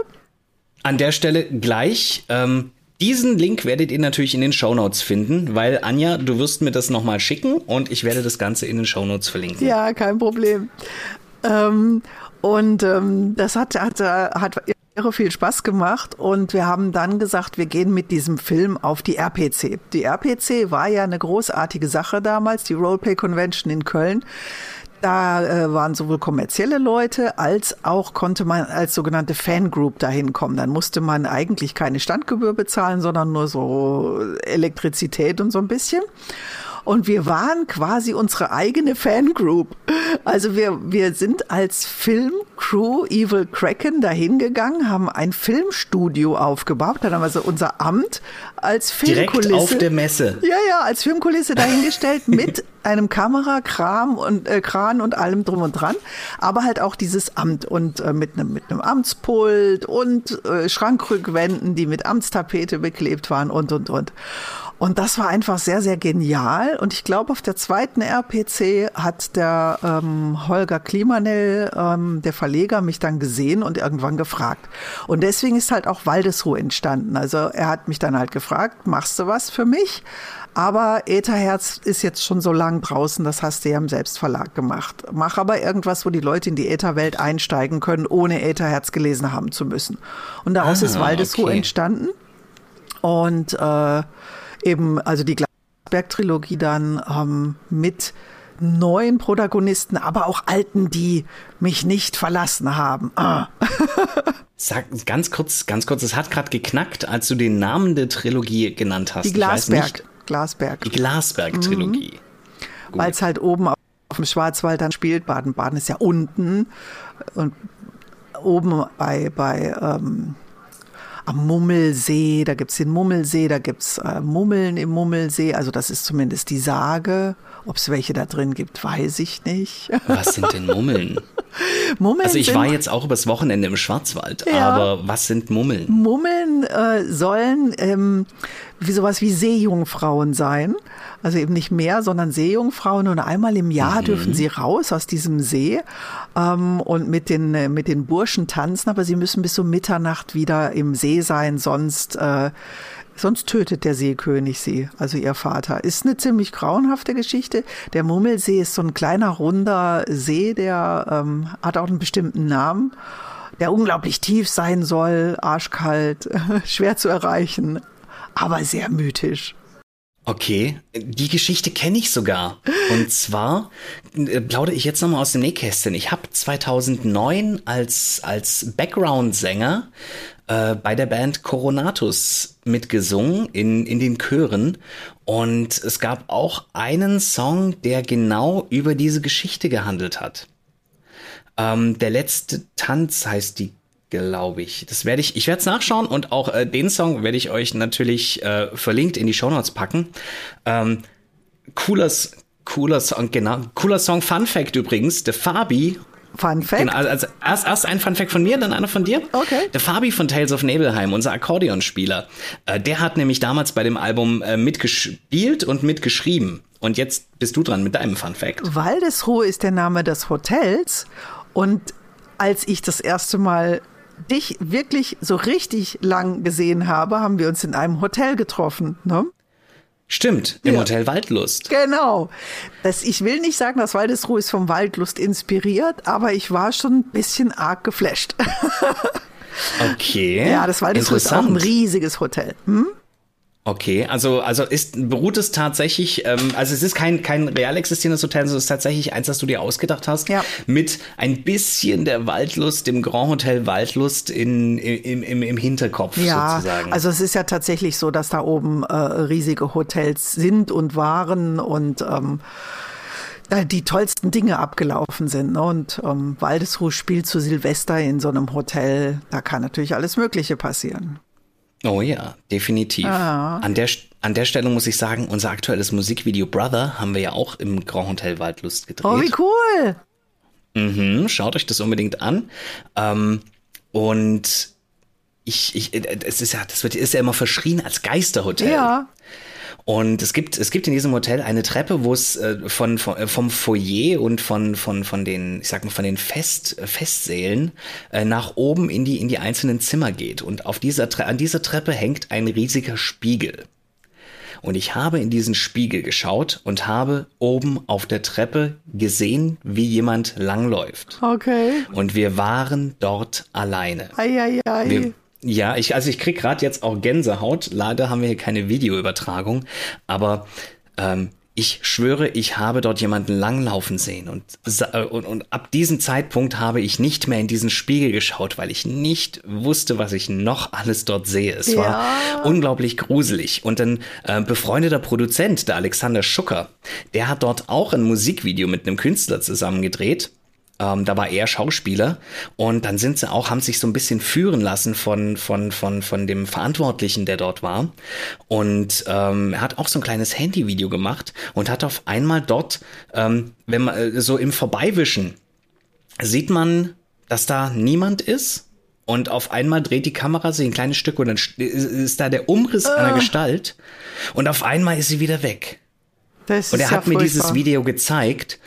An der Stelle gleich. Ähm, diesen Link werdet ihr natürlich in den Shownotes finden, weil Anja, du wirst mir das nochmal schicken und ich werde das Ganze in den Shownotes verlinken. Ja, kein Problem. Ähm, und ähm, das hat, hat, hat irre viel Spaß gemacht und wir haben dann gesagt, wir gehen mit diesem Film auf die RPC. Die RPC war ja eine großartige Sache damals, die Roleplay Convention in Köln. Da äh, waren sowohl kommerzielle Leute als auch konnte man als sogenannte Fangroup dahin kommen. Dann musste man eigentlich keine Standgebühr bezahlen, sondern nur so Elektrizität und so ein bisschen. Und wir waren quasi unsere eigene Fangroup. Also wir, wir sind als Filmcrew Evil Kraken dahin gegangen, haben ein Filmstudio aufgebaut. Dann haben wir so unser Amt als Filmkulisse. Direkt auf der Messe. Ja, ja, als Filmkulisse dahingestellt mit einem Kamerakram und äh, Kran und allem drum und dran, aber halt auch dieses Amt und äh, mit einem mit einem Amtspult und äh, Schrankrückwänden, die mit Amtstapete beklebt waren und und und. Und das war einfach sehr, sehr genial. Und ich glaube, auf der zweiten RPC hat der ähm, Holger Klimanell, ähm, der Verleger, mich dann gesehen und irgendwann gefragt. Und deswegen ist halt auch Waldesruhe entstanden. Also er hat mich dann halt gefragt, machst du was für mich? Aber Ätherherz ist jetzt schon so lang draußen, das hast du ja im Selbstverlag gemacht. Mach aber irgendwas, wo die Leute in die Ätherwelt einsteigen können, ohne Ätherherz gelesen haben zu müssen. Und daraus ah, ist Waldesruhe okay. entstanden. Und äh, eben, also die Glasberg-Trilogie dann ähm, mit neuen Protagonisten, aber auch alten, die mich nicht verlassen haben. Ah. Sag ganz kurz, ganz kurz, es hat gerade geknackt, als du den Namen der Trilogie genannt hast. Die Glasberg. Glasberg. Die Glasberg-Trilogie. Mhm. Weil es halt oben auf dem Schwarzwald dann spielt. Baden-Baden ist ja unten und oben bei, bei ähm, am Mummelsee, da gibt's den Mummelsee, da gibt's äh, Mummeln im Mummelsee, also das ist zumindest die Sage. Ob es welche da drin gibt, weiß ich nicht. Was sind denn Mummeln? Mummeln also ich war jetzt auch übers Wochenende im Schwarzwald, ja, aber was sind Mummeln? Mummeln äh, sollen ähm, wie sowas wie Seejungfrauen sein. Also eben nicht mehr, sondern Seejungfrauen. Und einmal im Jahr mhm. dürfen sie raus aus diesem See ähm, und mit den, äh, mit den Burschen tanzen, aber sie müssen bis um Mitternacht wieder im See sein, sonst äh, Sonst tötet der Seekönig sie, also ihr Vater. Ist eine ziemlich grauenhafte Geschichte. Der Mummelsee ist so ein kleiner, runder See, der ähm, hat auch einen bestimmten Namen, der unglaublich tief sein soll, arschkalt, schwer zu erreichen, aber sehr mythisch. Okay, die Geschichte kenne ich sogar. Und zwar äh, plaudere ich jetzt nochmal aus dem Nähkästchen. Ich habe 2009 als, als Background-Sänger äh, bei der Band Coronatus mitgesungen in, in den Chören. Und es gab auch einen Song, der genau über diese Geschichte gehandelt hat. Ähm, der letzte Tanz heißt die glaube ich. Das werde ich, ich werde es nachschauen und auch äh, den Song werde ich euch natürlich äh, verlinkt in die Shownotes packen. Ähm, cooler, cooler Song, genau, cooler Song. Fun Fact übrigens, der Fabi Fun Fact. Genau, also erst, erst ein Fun Fact von mir, dann einer von dir. Okay. Der Fabi von Tales of Nebelheim, unser Akkordeonspieler, äh, der hat nämlich damals bei dem Album äh, mitgespielt und mitgeschrieben. Und jetzt bist du dran mit deinem Fun Fact. Waldesruhe ist der Name des Hotels. Und als ich das erste Mal dich wirklich so richtig lang gesehen habe, haben wir uns in einem Hotel getroffen. Ne? Stimmt, im ja. Hotel Waldlust. Genau. Das, ich will nicht sagen, dass Waldesruhe ist vom Waldlust inspiriert, aber ich war schon ein bisschen arg geflasht. Okay. Ja, das Waldesruhe ist auch ein riesiges Hotel. Hm? Okay, also, also ist, beruht es tatsächlich, ähm, also es ist kein, kein real existierendes Hotel, sondern es ist tatsächlich eins, das du dir ausgedacht hast, ja. mit ein bisschen der Waldlust, dem Grand Hotel Waldlust in, im, im, im Hinterkopf ja, sozusagen. Also es ist ja tatsächlich so, dass da oben äh, riesige Hotels sind und waren und ähm, die tollsten Dinge abgelaufen sind. Ne? Und ähm, Waldesruhe spielt zu Silvester in so einem Hotel. Da kann natürlich alles Mögliche passieren. Oh ja, definitiv. Ah. An, der, an der Stelle muss ich sagen, unser aktuelles Musikvideo Brother haben wir ja auch im Grand Hotel Waldlust gedreht. Oh, wie cool! Mhm, schaut euch das unbedingt an. Ähm, und ich, ich, es ist ja, das wird, ist ja immer verschrien als Geisterhotel. Ja. Und es gibt, es gibt in diesem Hotel eine Treppe, wo es äh, von, von, äh, vom Foyer und von, von, von den, ich sag mal, von den Fest, äh, Festsälen äh, nach oben in die, in die einzelnen Zimmer geht. Und auf dieser, an dieser Treppe hängt ein riesiger Spiegel. Und ich habe in diesen Spiegel geschaut und habe oben auf der Treppe gesehen, wie jemand langläuft. Okay. Und wir waren dort alleine. Ei, ei, ei. Wir, ja, ich, also ich krieg gerade jetzt auch Gänsehaut. Leider haben wir hier keine Videoübertragung, aber ähm, ich schwöre, ich habe dort jemanden langlaufen sehen und, äh, und, und ab diesem Zeitpunkt habe ich nicht mehr in diesen Spiegel geschaut, weil ich nicht wusste, was ich noch alles dort sehe. Es ja. war unglaublich gruselig. Und ein äh, befreundeter Produzent, der Alexander Schucker, der hat dort auch ein Musikvideo mit einem Künstler zusammen gedreht ähm, da war er Schauspieler und dann sind sie auch, haben sich so ein bisschen führen lassen von, von, von, von dem Verantwortlichen, der dort war. Und ähm, er hat auch so ein kleines Handyvideo gemacht und hat auf einmal dort, ähm, wenn man äh, so im Vorbeiwischen, sieht man, dass da niemand ist. Und auf einmal dreht die Kamera sich ein kleines Stück und dann ist da der Umriss uh. einer ah. Gestalt. Und auf einmal ist sie wieder weg. und er hat ja mir dieses Video gezeigt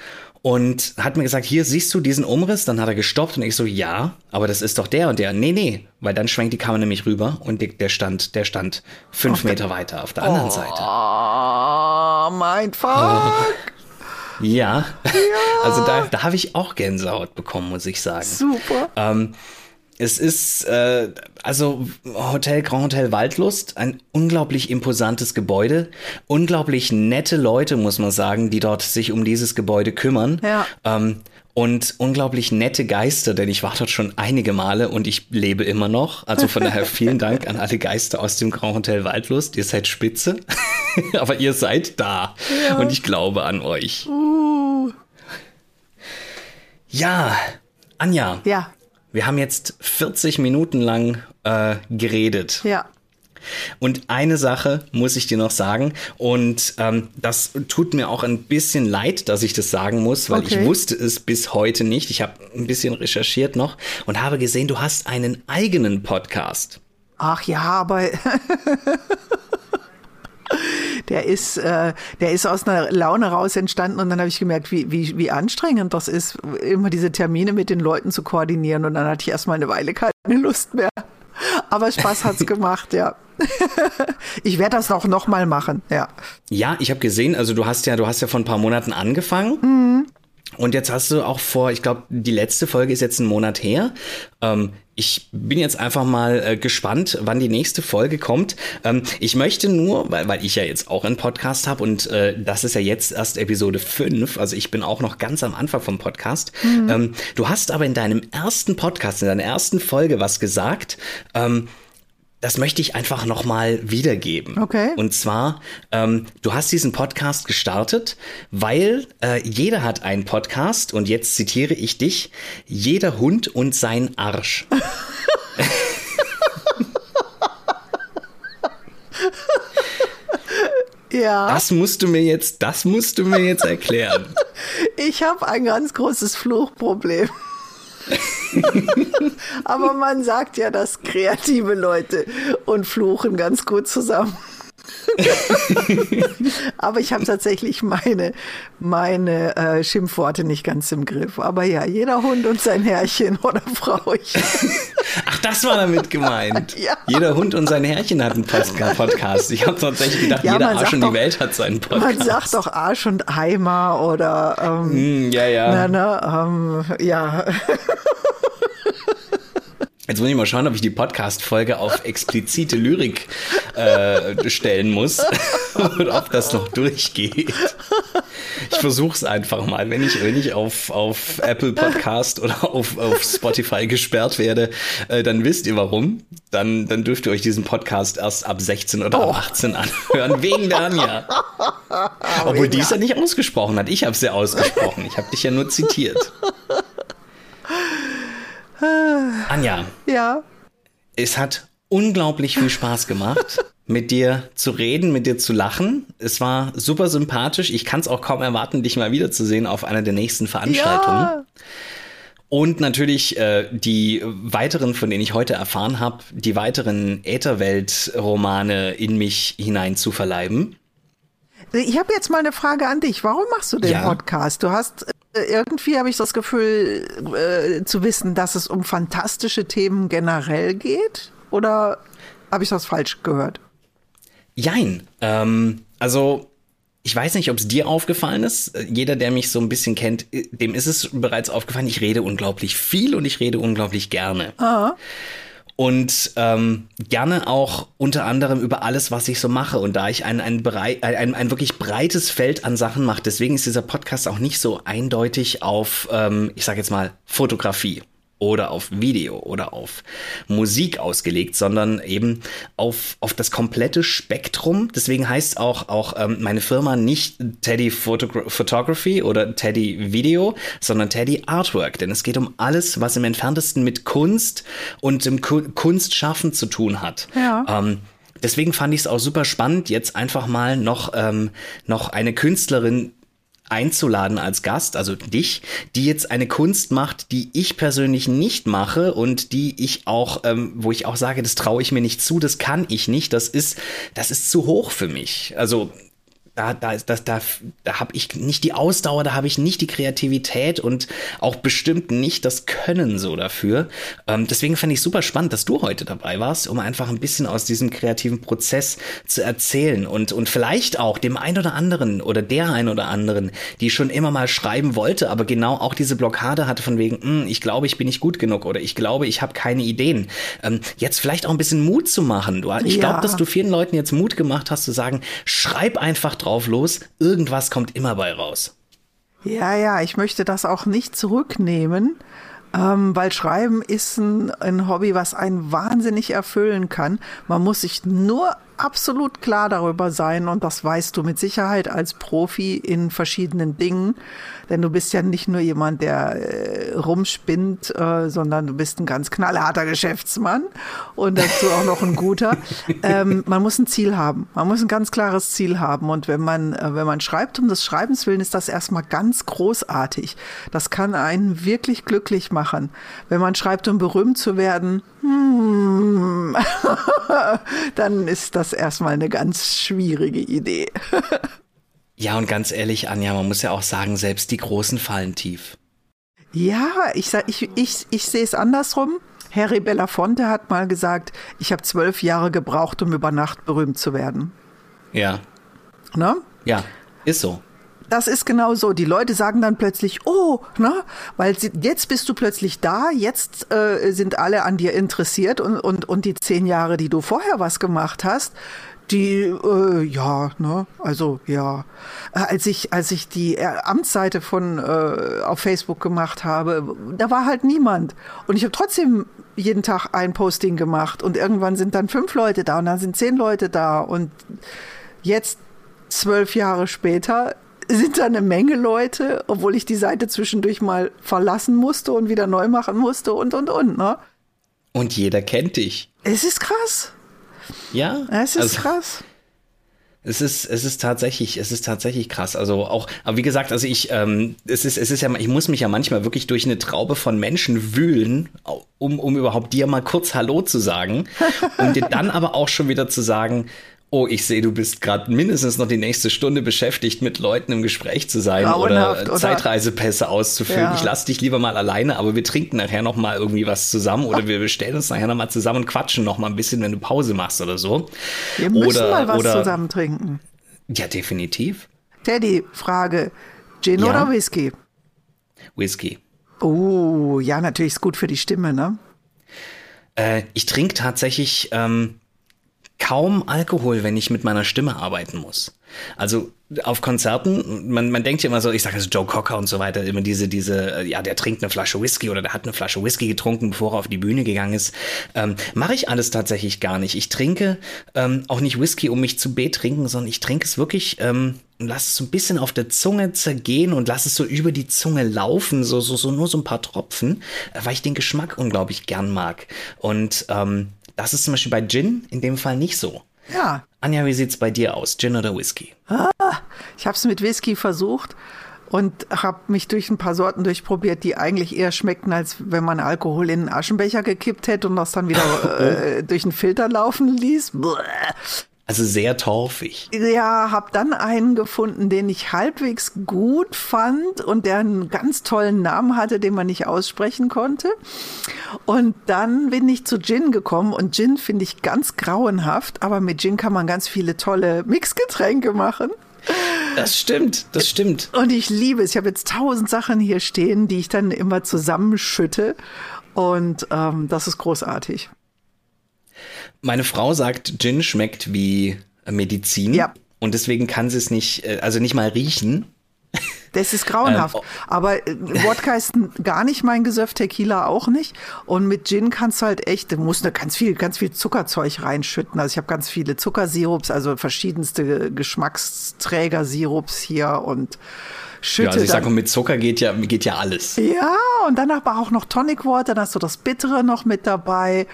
und hat mir gesagt, hier siehst du diesen Umriss? Dann hat er gestoppt und ich so, ja, aber das ist doch der und der. Nee, nee, weil dann schwenkt die Kamera nämlich rüber und der stand, der stand fünf oh, Meter weiter auf der anderen oh, Seite. Oh, mein Fuck. Ja, ja. also da, da habe ich auch Gänsehaut bekommen, muss ich sagen. Super. Ähm, es ist, äh, also Hotel Grand Hotel Waldlust, ein unglaublich imposantes Gebäude, unglaublich nette Leute, muss man sagen, die dort sich um dieses Gebäude kümmern. Ja. Ähm, und unglaublich nette Geister, denn ich war dort schon einige Male und ich lebe immer noch. Also von daher vielen Dank an alle Geister aus dem Grand Hotel Waldlust. Ihr seid spitze, aber ihr seid da ja. und ich glaube an euch. Uh. Ja, Anja. Ja. Wir haben jetzt 40 Minuten lang äh, geredet. Ja. Und eine Sache muss ich dir noch sagen, und ähm, das tut mir auch ein bisschen leid, dass ich das sagen muss, weil okay. ich wusste es bis heute nicht. Ich habe ein bisschen recherchiert noch und habe gesehen, du hast einen eigenen Podcast. Ach ja, aber der ist, äh, der ist aus einer Laune raus entstanden und dann habe ich gemerkt, wie, wie, wie anstrengend das ist, immer diese Termine mit den Leuten zu koordinieren und dann hatte ich erstmal eine Weile keine Lust mehr. Aber Spaß hat's gemacht, ja. ich werde das auch noch mal machen, ja. Ja, ich habe gesehen, also du hast ja, du hast ja vor ein paar Monaten angefangen. Mhm. Und jetzt hast du auch vor, ich glaube, die letzte Folge ist jetzt ein Monat her. Ähm, ich bin jetzt einfach mal äh, gespannt, wann die nächste Folge kommt. Ähm, ich möchte nur, weil, weil ich ja jetzt auch einen Podcast habe und äh, das ist ja jetzt erst Episode 5, also ich bin auch noch ganz am Anfang vom Podcast. Mhm. Ähm, du hast aber in deinem ersten Podcast, in deiner ersten Folge was gesagt. Ähm, das möchte ich einfach nochmal wiedergeben. Okay. Und zwar, ähm, du hast diesen Podcast gestartet, weil äh, jeder hat einen Podcast und jetzt zitiere ich dich, jeder Hund und sein Arsch. Ja. Das musst du mir jetzt, das musst du mir jetzt erklären. Ich habe ein ganz großes Fluchproblem. Aber man sagt ja, dass kreative Leute und Fluchen ganz gut zusammen. Aber ich habe tatsächlich meine, meine äh, Schimpfworte nicht ganz im Griff. Aber ja, jeder Hund und sein Herrchen oder Frauchen. Ach, das war damit gemeint. Ja. Jeder Hund und sein Herrchen hat einen Podcast. Ich habe tatsächlich gedacht, ja, jeder Arsch in die Welt hat seinen Podcast. Man sagt doch Arsch und Eimer oder ähm, mm, ja, ja. Na, na, ähm, ja. Jetzt muss ich mal schauen, ob ich die Podcast-Folge auf explizite Lyrik äh, stellen muss und ob das noch durchgeht. Ich versuche es einfach mal. Wenn ich, wenn ich auf, auf Apple Podcast oder auf, auf Spotify gesperrt werde, äh, dann wisst ihr warum. Dann, dann dürft ihr euch diesen Podcast erst ab 16 oder oh. 18 anhören, wegen der Anja. Obwohl die es ja nicht ausgesprochen hat. Ich habe es ja ausgesprochen. Ich habe dich ja nur zitiert. Anja. Ja. Es hat unglaublich viel Spaß gemacht, mit dir zu reden, mit dir zu lachen. Es war super sympathisch. Ich kann es auch kaum erwarten, dich mal wiederzusehen auf einer der nächsten Veranstaltungen. Ja. Und natürlich äh, die weiteren, von denen ich heute erfahren habe, die weiteren Ätherwelt-Romane in mich hinein zu verleiben. Ich habe jetzt mal eine Frage an dich. Warum machst du den ja. Podcast? Du hast irgendwie habe ich das Gefühl äh, zu wissen, dass es um fantastische Themen generell geht. Oder habe ich das falsch gehört? Jein. Ähm, also ich weiß nicht, ob es dir aufgefallen ist. Jeder, der mich so ein bisschen kennt, äh, dem ist es bereits aufgefallen. Ich rede unglaublich viel und ich rede unglaublich gerne. Aha und ähm, gerne auch unter anderem über alles, was ich so mache. Und da ich ein, ein, brei ein, ein wirklich breites Feld an Sachen mache, deswegen ist dieser Podcast auch nicht so eindeutig auf, ähm, ich sage jetzt mal, Fotografie oder auf Video oder auf Musik ausgelegt, sondern eben auf, auf das komplette Spektrum. Deswegen heißt auch, auch ähm, meine Firma nicht Teddy Photogra Photography oder Teddy Video, sondern Teddy Artwork. Denn es geht um alles, was im entferntesten mit Kunst und dem Ku Kunstschaffen zu tun hat. Ja. Ähm, deswegen fand ich es auch super spannend, jetzt einfach mal noch, ähm, noch eine Künstlerin einzuladen als Gast, also dich, die jetzt eine Kunst macht, die ich persönlich nicht mache und die ich auch, ähm, wo ich auch sage, das traue ich mir nicht zu, das kann ich nicht, das ist, das ist zu hoch für mich. Also da, da, ist das, da, da habe ich nicht die Ausdauer, da habe ich nicht die Kreativität und auch bestimmt nicht das Können so dafür. Ähm, deswegen fand ich super spannend, dass du heute dabei warst, um einfach ein bisschen aus diesem kreativen Prozess zu erzählen und, und vielleicht auch dem ein oder anderen oder der ein oder anderen, die schon immer mal schreiben wollte, aber genau auch diese Blockade hatte von wegen, hm, ich glaube, ich bin nicht gut genug oder ich glaube, ich habe keine Ideen. Ähm, jetzt vielleicht auch ein bisschen Mut zu machen. Du, ich ja. glaube, dass du vielen Leuten jetzt Mut gemacht hast zu sagen, schreib einfach drauf los, irgendwas kommt immer bei raus. Ja, ja, ich möchte das auch nicht zurücknehmen. Ähm, weil Schreiben ist ein, ein Hobby, was einen wahnsinnig erfüllen kann. Man muss sich nur absolut klar darüber sein und das weißt du mit Sicherheit als Profi in verschiedenen Dingen, denn du bist ja nicht nur jemand, der äh, rumspinnt, äh, sondern du bist ein ganz knallharter Geschäftsmann und dazu auch noch ein guter. ähm, man muss ein Ziel haben, man muss ein ganz klares Ziel haben und wenn man äh, wenn man schreibt um des Schreibens willen, ist das erstmal ganz großartig. Das kann einen wirklich glücklich machen. Wenn man schreibt, um berühmt zu werden, hmm, dann ist das erstmal eine ganz schwierige Idee. ja, und ganz ehrlich, Anja, man muss ja auch sagen, selbst die Großen fallen tief. Ja, ich, ich, ich, ich sehe es andersrum. Harry Belafonte hat mal gesagt, ich habe zwölf Jahre gebraucht, um über Nacht berühmt zu werden. Ja. Ne? Ja, ist so. Das ist genau so. Die Leute sagen dann plötzlich, oh, ne, weil sie, jetzt bist du plötzlich da, jetzt äh, sind alle an dir interessiert und, und, und die zehn Jahre, die du vorher was gemacht hast, die, äh, ja, ne, also ja, äh, als ich, als ich die äh, Amtsseite von äh, auf Facebook gemacht habe, da war halt niemand. Und ich habe trotzdem jeden Tag ein Posting gemacht und irgendwann sind dann fünf Leute da und dann sind zehn Leute da. Und jetzt zwölf Jahre später sind da eine Menge Leute, obwohl ich die Seite zwischendurch mal verlassen musste und wieder neu machen musste und und und, ne? Und jeder kennt dich. Es ist krass. Ja. Es ist also, krass. Es ist, es ist tatsächlich, es ist tatsächlich krass. Also auch, aber wie gesagt, also ich, ähm, es ist, es ist ja, ich muss mich ja manchmal wirklich durch eine Traube von Menschen wühlen, um, um überhaupt dir mal kurz Hallo zu sagen, um dir dann aber auch schon wieder zu sagen, oh, ich sehe, du bist gerade mindestens noch die nächste Stunde beschäftigt, mit Leuten im Gespräch zu sein oder, oder Zeitreisepässe auszufüllen. Ja. Ich lasse dich lieber mal alleine, aber wir trinken nachher noch mal irgendwie was zusammen oder wir bestellen uns nachher noch mal zusammen und quatschen noch mal ein bisschen, wenn du Pause machst oder so. Wir müssen oder, mal was oder, zusammen trinken. Ja, definitiv. Teddy, Frage, Gin ja. oder Whisky? Whisky. Oh, ja, natürlich ist gut für die Stimme, ne? Äh, ich trinke tatsächlich ähm, kaum Alkohol, wenn ich mit meiner Stimme arbeiten muss. Also auf Konzerten, man, man denkt ja immer so, ich sage also Joe Cocker und so weiter, immer diese, diese, äh, ja, der trinkt eine Flasche Whisky oder der hat eine Flasche Whisky getrunken, bevor er auf die Bühne gegangen ist. Ähm, Mache ich alles tatsächlich gar nicht. Ich trinke ähm, auch nicht Whisky, um mich zu betrinken, sondern ich trinke es wirklich ähm, und lass es so ein bisschen auf der Zunge zergehen und lass es so über die Zunge laufen, so, so, so nur so ein paar Tropfen, äh, weil ich den Geschmack unglaublich gern mag. Und ähm, das ist zum Beispiel bei Gin in dem Fall nicht so. Ja. Anja, wie sieht's bei dir aus? Gin oder Whisky? Ah, ich habe es mit Whisky versucht und habe mich durch ein paar Sorten durchprobiert, die eigentlich eher schmeckten, als wenn man Alkohol in einen Aschenbecher gekippt hätte und das dann wieder äh, durch einen Filter laufen ließ. Also sehr torfig. Ja, hab dann einen gefunden, den ich halbwegs gut fand und der einen ganz tollen Namen hatte, den man nicht aussprechen konnte. Und dann bin ich zu Gin gekommen und Gin finde ich ganz grauenhaft, aber mit Gin kann man ganz viele tolle Mixgetränke machen. Das stimmt, das stimmt. Und ich liebe es. Ich habe jetzt tausend Sachen hier stehen, die ich dann immer zusammenschütte. Und ähm, das ist großartig. Meine Frau sagt, Gin schmeckt wie Medizin. Ja. Und deswegen kann sie es nicht, äh, also nicht mal riechen. Das ist grauenhaft. Ähm, oh. Aber äh, Wodka ist gar nicht mein Gesöff, Tequila auch nicht. Und mit Gin kannst du halt echt, du musst da ganz viel, ganz viel Zuckerzeug reinschütten. Also ich habe ganz viele Zuckersirups, also verschiedenste Geschmacksträger-Sirups hier und schütte. Ja, also ich sage, mit Zucker geht ja, geht ja alles. Ja, und dann aber auch noch Tonic Water, dann hast du das Bittere noch mit dabei.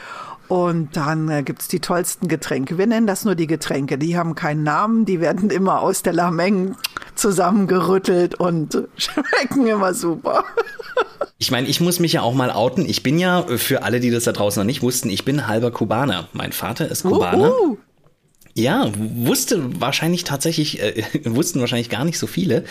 Und dann äh, gibt's die tollsten Getränke. Wir nennen das nur die Getränke. Die haben keinen Namen, die werden immer aus der Lameng zusammengerüttelt und schmecken immer super. Ich meine, ich muss mich ja auch mal outen. Ich bin ja, für alle, die das da draußen noch nicht wussten, ich bin halber Kubaner. Mein Vater ist Kubaner. Uh, uh. Ja, wusste wahrscheinlich tatsächlich, äh, wussten wahrscheinlich gar nicht so viele.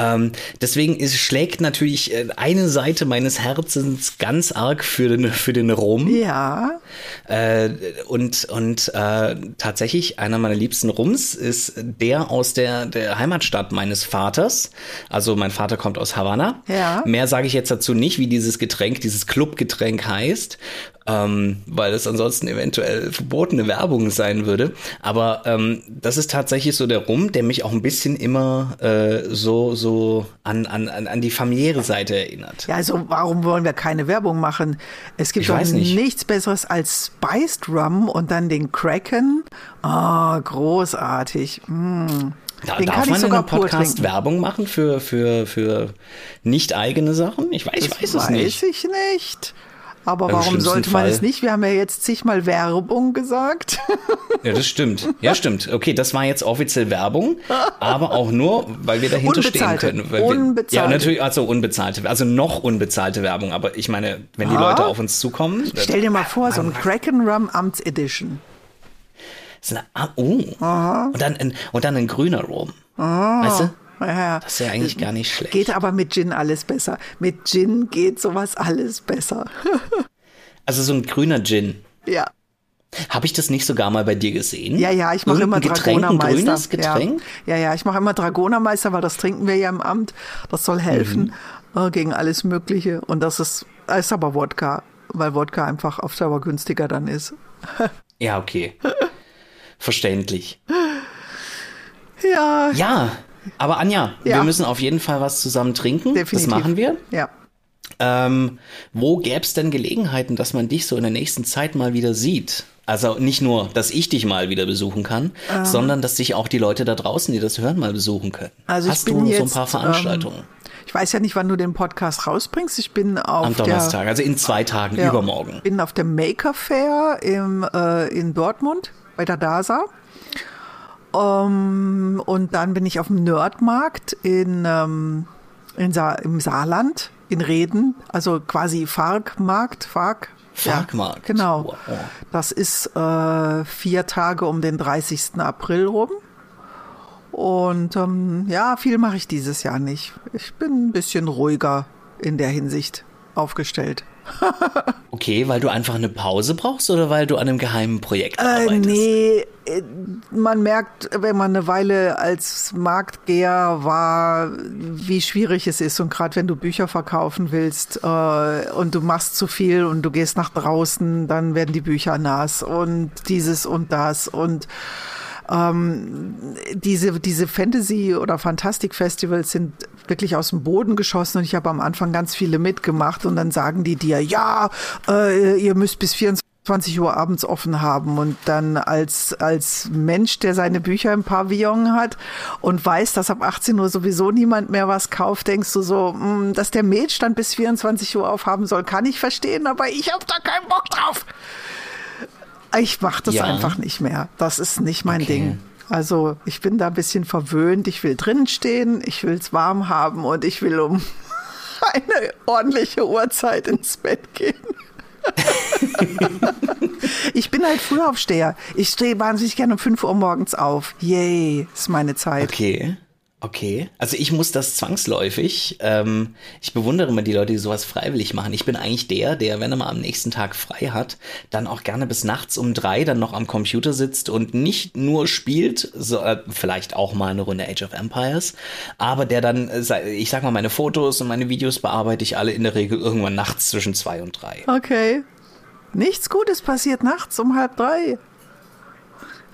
Ähm, deswegen ist, schlägt natürlich äh, eine Seite meines Herzens ganz arg für den, für den Rum. Ja. Äh, und und äh, tatsächlich einer meiner liebsten Rums ist der aus der, der Heimatstadt meines Vaters. Also mein Vater kommt aus Havanna. Ja. Mehr sage ich jetzt dazu nicht, wie dieses Getränk, dieses Clubgetränk heißt. Ähm, weil es ansonsten eventuell verbotene Werbung sein würde. Aber ähm, das ist tatsächlich so der Rum, der mich auch ein bisschen immer äh, so, so an, an, an die familiäre Seite erinnert. Ja, also warum wollen wir keine Werbung machen? Es gibt doch weiß nicht. nichts Besseres als Spiced Rum und dann den Kraken. Ah, großartig. Mm. Da, den darf man in einem Podcast. Werbung machen für, für, für nicht eigene Sachen? Ich weiß, ich weiß es nicht. Weiß ich nicht. Aber Im warum sollte man Fall- es nicht? Wir haben ja jetzt zigmal Werbung gesagt. Ja, das stimmt. Ja, stimmt. Okay, das war jetzt offiziell Werbung, aber auch nur, weil wir dahinter stehen Unbezahlte. können. Weil wir, Unbezahlte. Ja, natürlich, also unbezahlte, also noch unbezahlte Werbung. Aber ich meine, wenn die Ah. Leute auf uns zukommen. Stell dir mal vor, so ein Kraken Rum Amts Edition. Ist eine, ah, oh. Und, dann ein, und dann ein grüner Rum. Weißt du? Ja, Das ist ja eigentlich gar nicht schlecht. Geht aber mit Gin alles besser. Mit Gin geht sowas alles besser. Also so ein grüner Gin. ja. Habe ich das nicht sogar mal bei dir gesehen? Ja, ja, ich mache immer Getränk, ein Dragonermeister. grünes Getränk? Ja, ja, ja ich mache immer Dragonermeister, weil das trinken wir ja im Amt. Das soll helfen Mhm. äh, gegen alles Mögliche. Und das ist, ist aber Wodka, weil Wodka einfach auf Dauer günstiger dann ist. Ja, okay. Verständlich. Ja, Ja, aber Anja, Ja. wir müssen auf jeden Fall was zusammen trinken. definitiv. Das machen wir. Ja. Ähm, wo gäbe es denn Gelegenheiten, dass man dich so in der nächsten Zeit mal wieder sieht? Also nicht nur, dass ich dich mal wieder besuchen kann, Ähm. sondern dass dich auch die Leute da draußen, die das hören, mal besuchen können. Also ich Hast du so ein jetzt, paar Veranstaltungen Ich weiß ja nicht, wann du den Podcast rausbringst. Ich bin auf am der, Donnerstag, also in zwei Tagen, Ja. übermorgen? bin auf der Maker Fair im, äh, in Dortmund bei der DASA. Ähm, und dann bin ich auf dem Nerdmarkt in, ähm, in Sa im Saarland, in Reden, also quasi Farkmarkt, Fark. Farkmarkt. Ja, genau. Wow. Das ist äh, vier Tage um den 30. April rum. Und ähm, ja, viel mache ich dieses Jahr nicht. Ich bin ein bisschen ruhiger in der Hinsicht aufgestellt. Okay, weil du einfach eine Pause brauchst oder weil du an einem geheimen Projekt Äh, arbeitest? nee, äh, man merkt, wenn man eine Weile als Marktgeher war, wie schwierig es ist. Und gerade wenn du Bücher verkaufen willst äh, und du machst zu viel und du gehst nach draußen, dann werden die Bücher nass und dieses und das und ähm, diese, diese Fantasy- oder Fantastik-Festivals sind wirklich aus dem Boden geschossen und ich habe am Anfang ganz viele mitgemacht und dann sagen die dir, ja, äh, ihr müsst bis 24 Uhr abends offen haben und dann als, als Mensch, der seine Bücher im Pavillon hat und weiß, dass ab 18 Uhr sowieso niemand mehr was kauft, denkst du so, mh, dass der Mädstand bis 24 Uhr aufhaben soll, kann ich verstehen, aber ich habe da keinen Bock drauf. Ich mache das Ja. einfach nicht mehr. Das ist nicht mein Okay. Ding. Also ich bin da ein bisschen verwöhnt. Ich will drinnen stehen, ich will es warm haben und ich will um eine ordentliche Uhrzeit ins Bett gehen. ich bin halt Frühaufsteher. Ich stehe wahnsinnig gerne um 5 Uhr morgens auf. Yay, ist meine Zeit. Okay. Okay. Also ich muss das zwangsläufig. Ähm, ich bewundere immer die Leute, die sowas freiwillig machen. Ich bin eigentlich der, der, wenn er mal am nächsten Tag frei hat, dann auch gerne bis nachts um drei dann noch am Computer sitzt und nicht nur spielt, so, äh, vielleicht auch mal eine Runde Age of Empires, aber der dann, äh, ich sag mal, meine Fotos und meine Videos bearbeite ich alle in der Regel irgendwann nachts zwischen zwei und drei. Okay. Nichts Gutes passiert nachts um halb drei.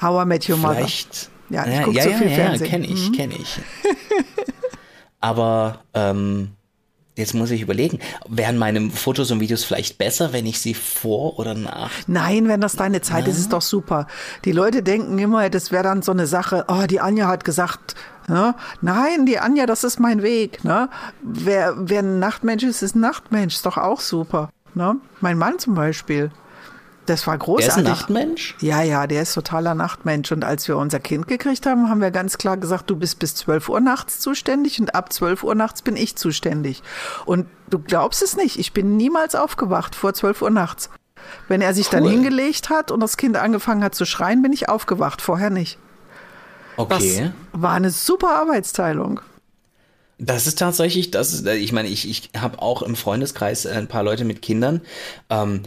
How I Met Your Mother. Vielleicht. Ja, ich ja, guck ja, so ja, viel ja, Fernsehen. Mhm. kenne ich, kenne ich. Aber ähm, jetzt muss ich überlegen, wären meine Fotos und Videos vielleicht besser, wenn ich sie vor oder nach? Nein, wenn das deine Zeit ist, ist doch super. Die Leute denken immer, das wäre dann so eine Sache, oh, die Anja hat gesagt, ne? nein, die Anja, das ist mein Weg. Ne? Wer, wer ein Nachtmensch ist, ist ein Nachtmensch, ist doch auch super. Ne? Mein Mann zum Beispiel, das war Er ist großartig. ein Nachtmensch? Ja, ja, der ist totaler Nachtmensch. Und als wir unser Kind gekriegt haben, haben wir ganz klar gesagt, du bist bis 12 Uhr nachts zuständig und ab 12 Uhr nachts bin ich zuständig. Und du glaubst es nicht, ich bin niemals aufgewacht vor 12 Uhr nachts. Wenn er sich dann Cool. hingelegt hat und das Kind angefangen hat zu schreien, bin ich aufgewacht, vorher nicht. Das Okay. war eine super Arbeitsteilung. Das ist tatsächlich, das ist, äh, ich meine, ich, ich habe auch im Freundeskreis äh, ein paar Leute mit Kindern, ähm,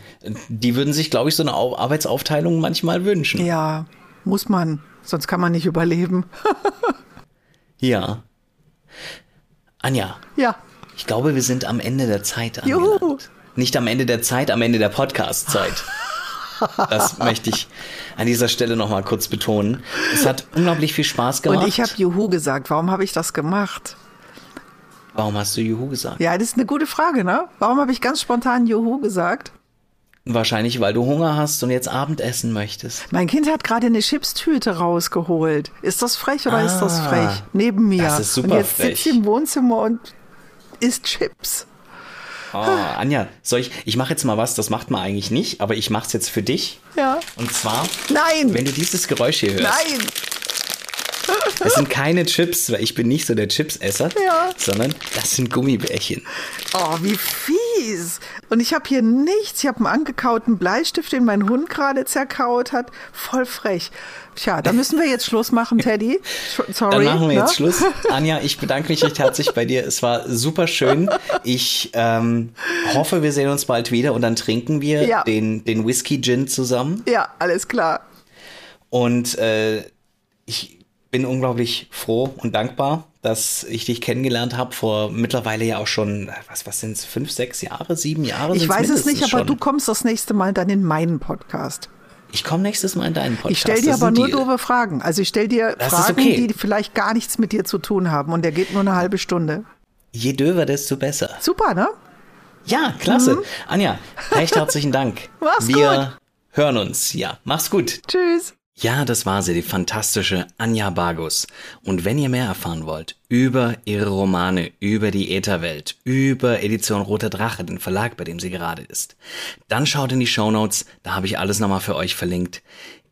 die würden sich, glaube ich, so eine Au Arbeitsaufteilung manchmal wünschen. Ja, muss man, sonst kann man nicht überleben. Ja. Anja, ja, ich glaube, wir sind am Ende der Zeit juhu. Nicht am Ende der Zeit, am Ende der Podcast-Zeit. Das möchte ich an dieser Stelle nochmal kurz betonen. Es hat unglaublich viel Spaß gemacht. Und ich habe Juhu gesagt. Warum habe ich das gemacht? Warum hast du Juhu gesagt? Ja, das ist eine gute Frage, ne? Warum habe ich ganz spontan Juhu gesagt? Wahrscheinlich, weil du Hunger hast und jetzt Abendessen möchtest. Mein Kind hat gerade eine Chipstüte rausgeholt. Ist das frech oder ah, ist das ah, frech? Neben mir. Das ist super und jetzt sitzt sie im Wohnzimmer und isst Chips. Oh, Anja, soll ich, ich mache jetzt mal was, das macht man eigentlich nicht, aber ich mache es jetzt für dich. Ja. Und zwar, Nein. wenn du dieses Geräusch hier hörst. Nein. Es sind keine Chips, weil ich bin nicht so der Chipsesser, ja. sondern das sind Gummibärchen. Oh, wie fies. Und ich habe hier nichts. Ich habe einen angekauten Bleistift, den mein Hund gerade zerkaut hat. Voll frech. Tja, da müssen wir jetzt Schluss machen, Teddy. Sorry. Dann machen wir ne? jetzt Schluss. Anja, ich bedanke mich recht herzlich bei dir. Es war super schön. Ich ähm, hoffe, wir sehen uns bald wieder und dann trinken wir ja. den, den Whisky Gin zusammen. Ja, alles klar. Und äh, ich bin unglaublich froh und dankbar, dass ich dich kennengelernt habe vor mittlerweile ja auch schon, was, was sind es, fünf, sechs Jahre, sieben Jahre? Ich weiß es nicht, aber schon. du kommst das nächste Mal dann in meinen Podcast. Ich komme nächstes Mal in deinen Podcast. Ich stelle dir aber nur doofe Fragen. Also ich stelle dir das Fragen, okay. die vielleicht gar nichts mit dir zu tun haben und der geht nur eine halbe Stunde. Je döver, desto besser. Super, ne? Ja, klasse. Mhm. Anja, recht herzlichen Dank. Mach's Wir gut. hören uns. Ja, mach's gut. Tschüss. Ja, das war sie, die fantastische Anja Bagus. Und wenn ihr mehr erfahren wollt über ihre Romane, über die Ätherwelt, über Edition Roter Drache, den Verlag, bei dem sie gerade ist, dann schaut in die Show Notes, da habe ich alles nochmal für euch verlinkt.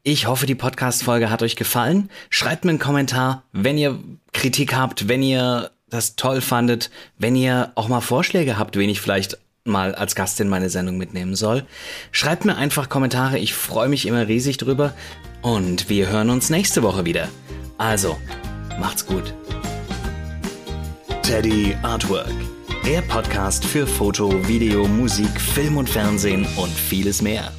Ich hoffe, die Podcast-Folge hat euch gefallen. Schreibt mir einen Kommentar, wenn ihr Kritik habt, wenn ihr das toll fandet, wenn ihr auch mal Vorschläge habt, wen ich vielleicht mal als Gast in meine Sendung mitnehmen soll. Schreibt mir einfach Kommentare, ich freue mich immer riesig drüber und wir hören uns nächste Woche wieder. Also, macht's gut. Teddy Artwork. Der Podcast für Foto, Video, Musik, Film und Fernsehen und vieles mehr.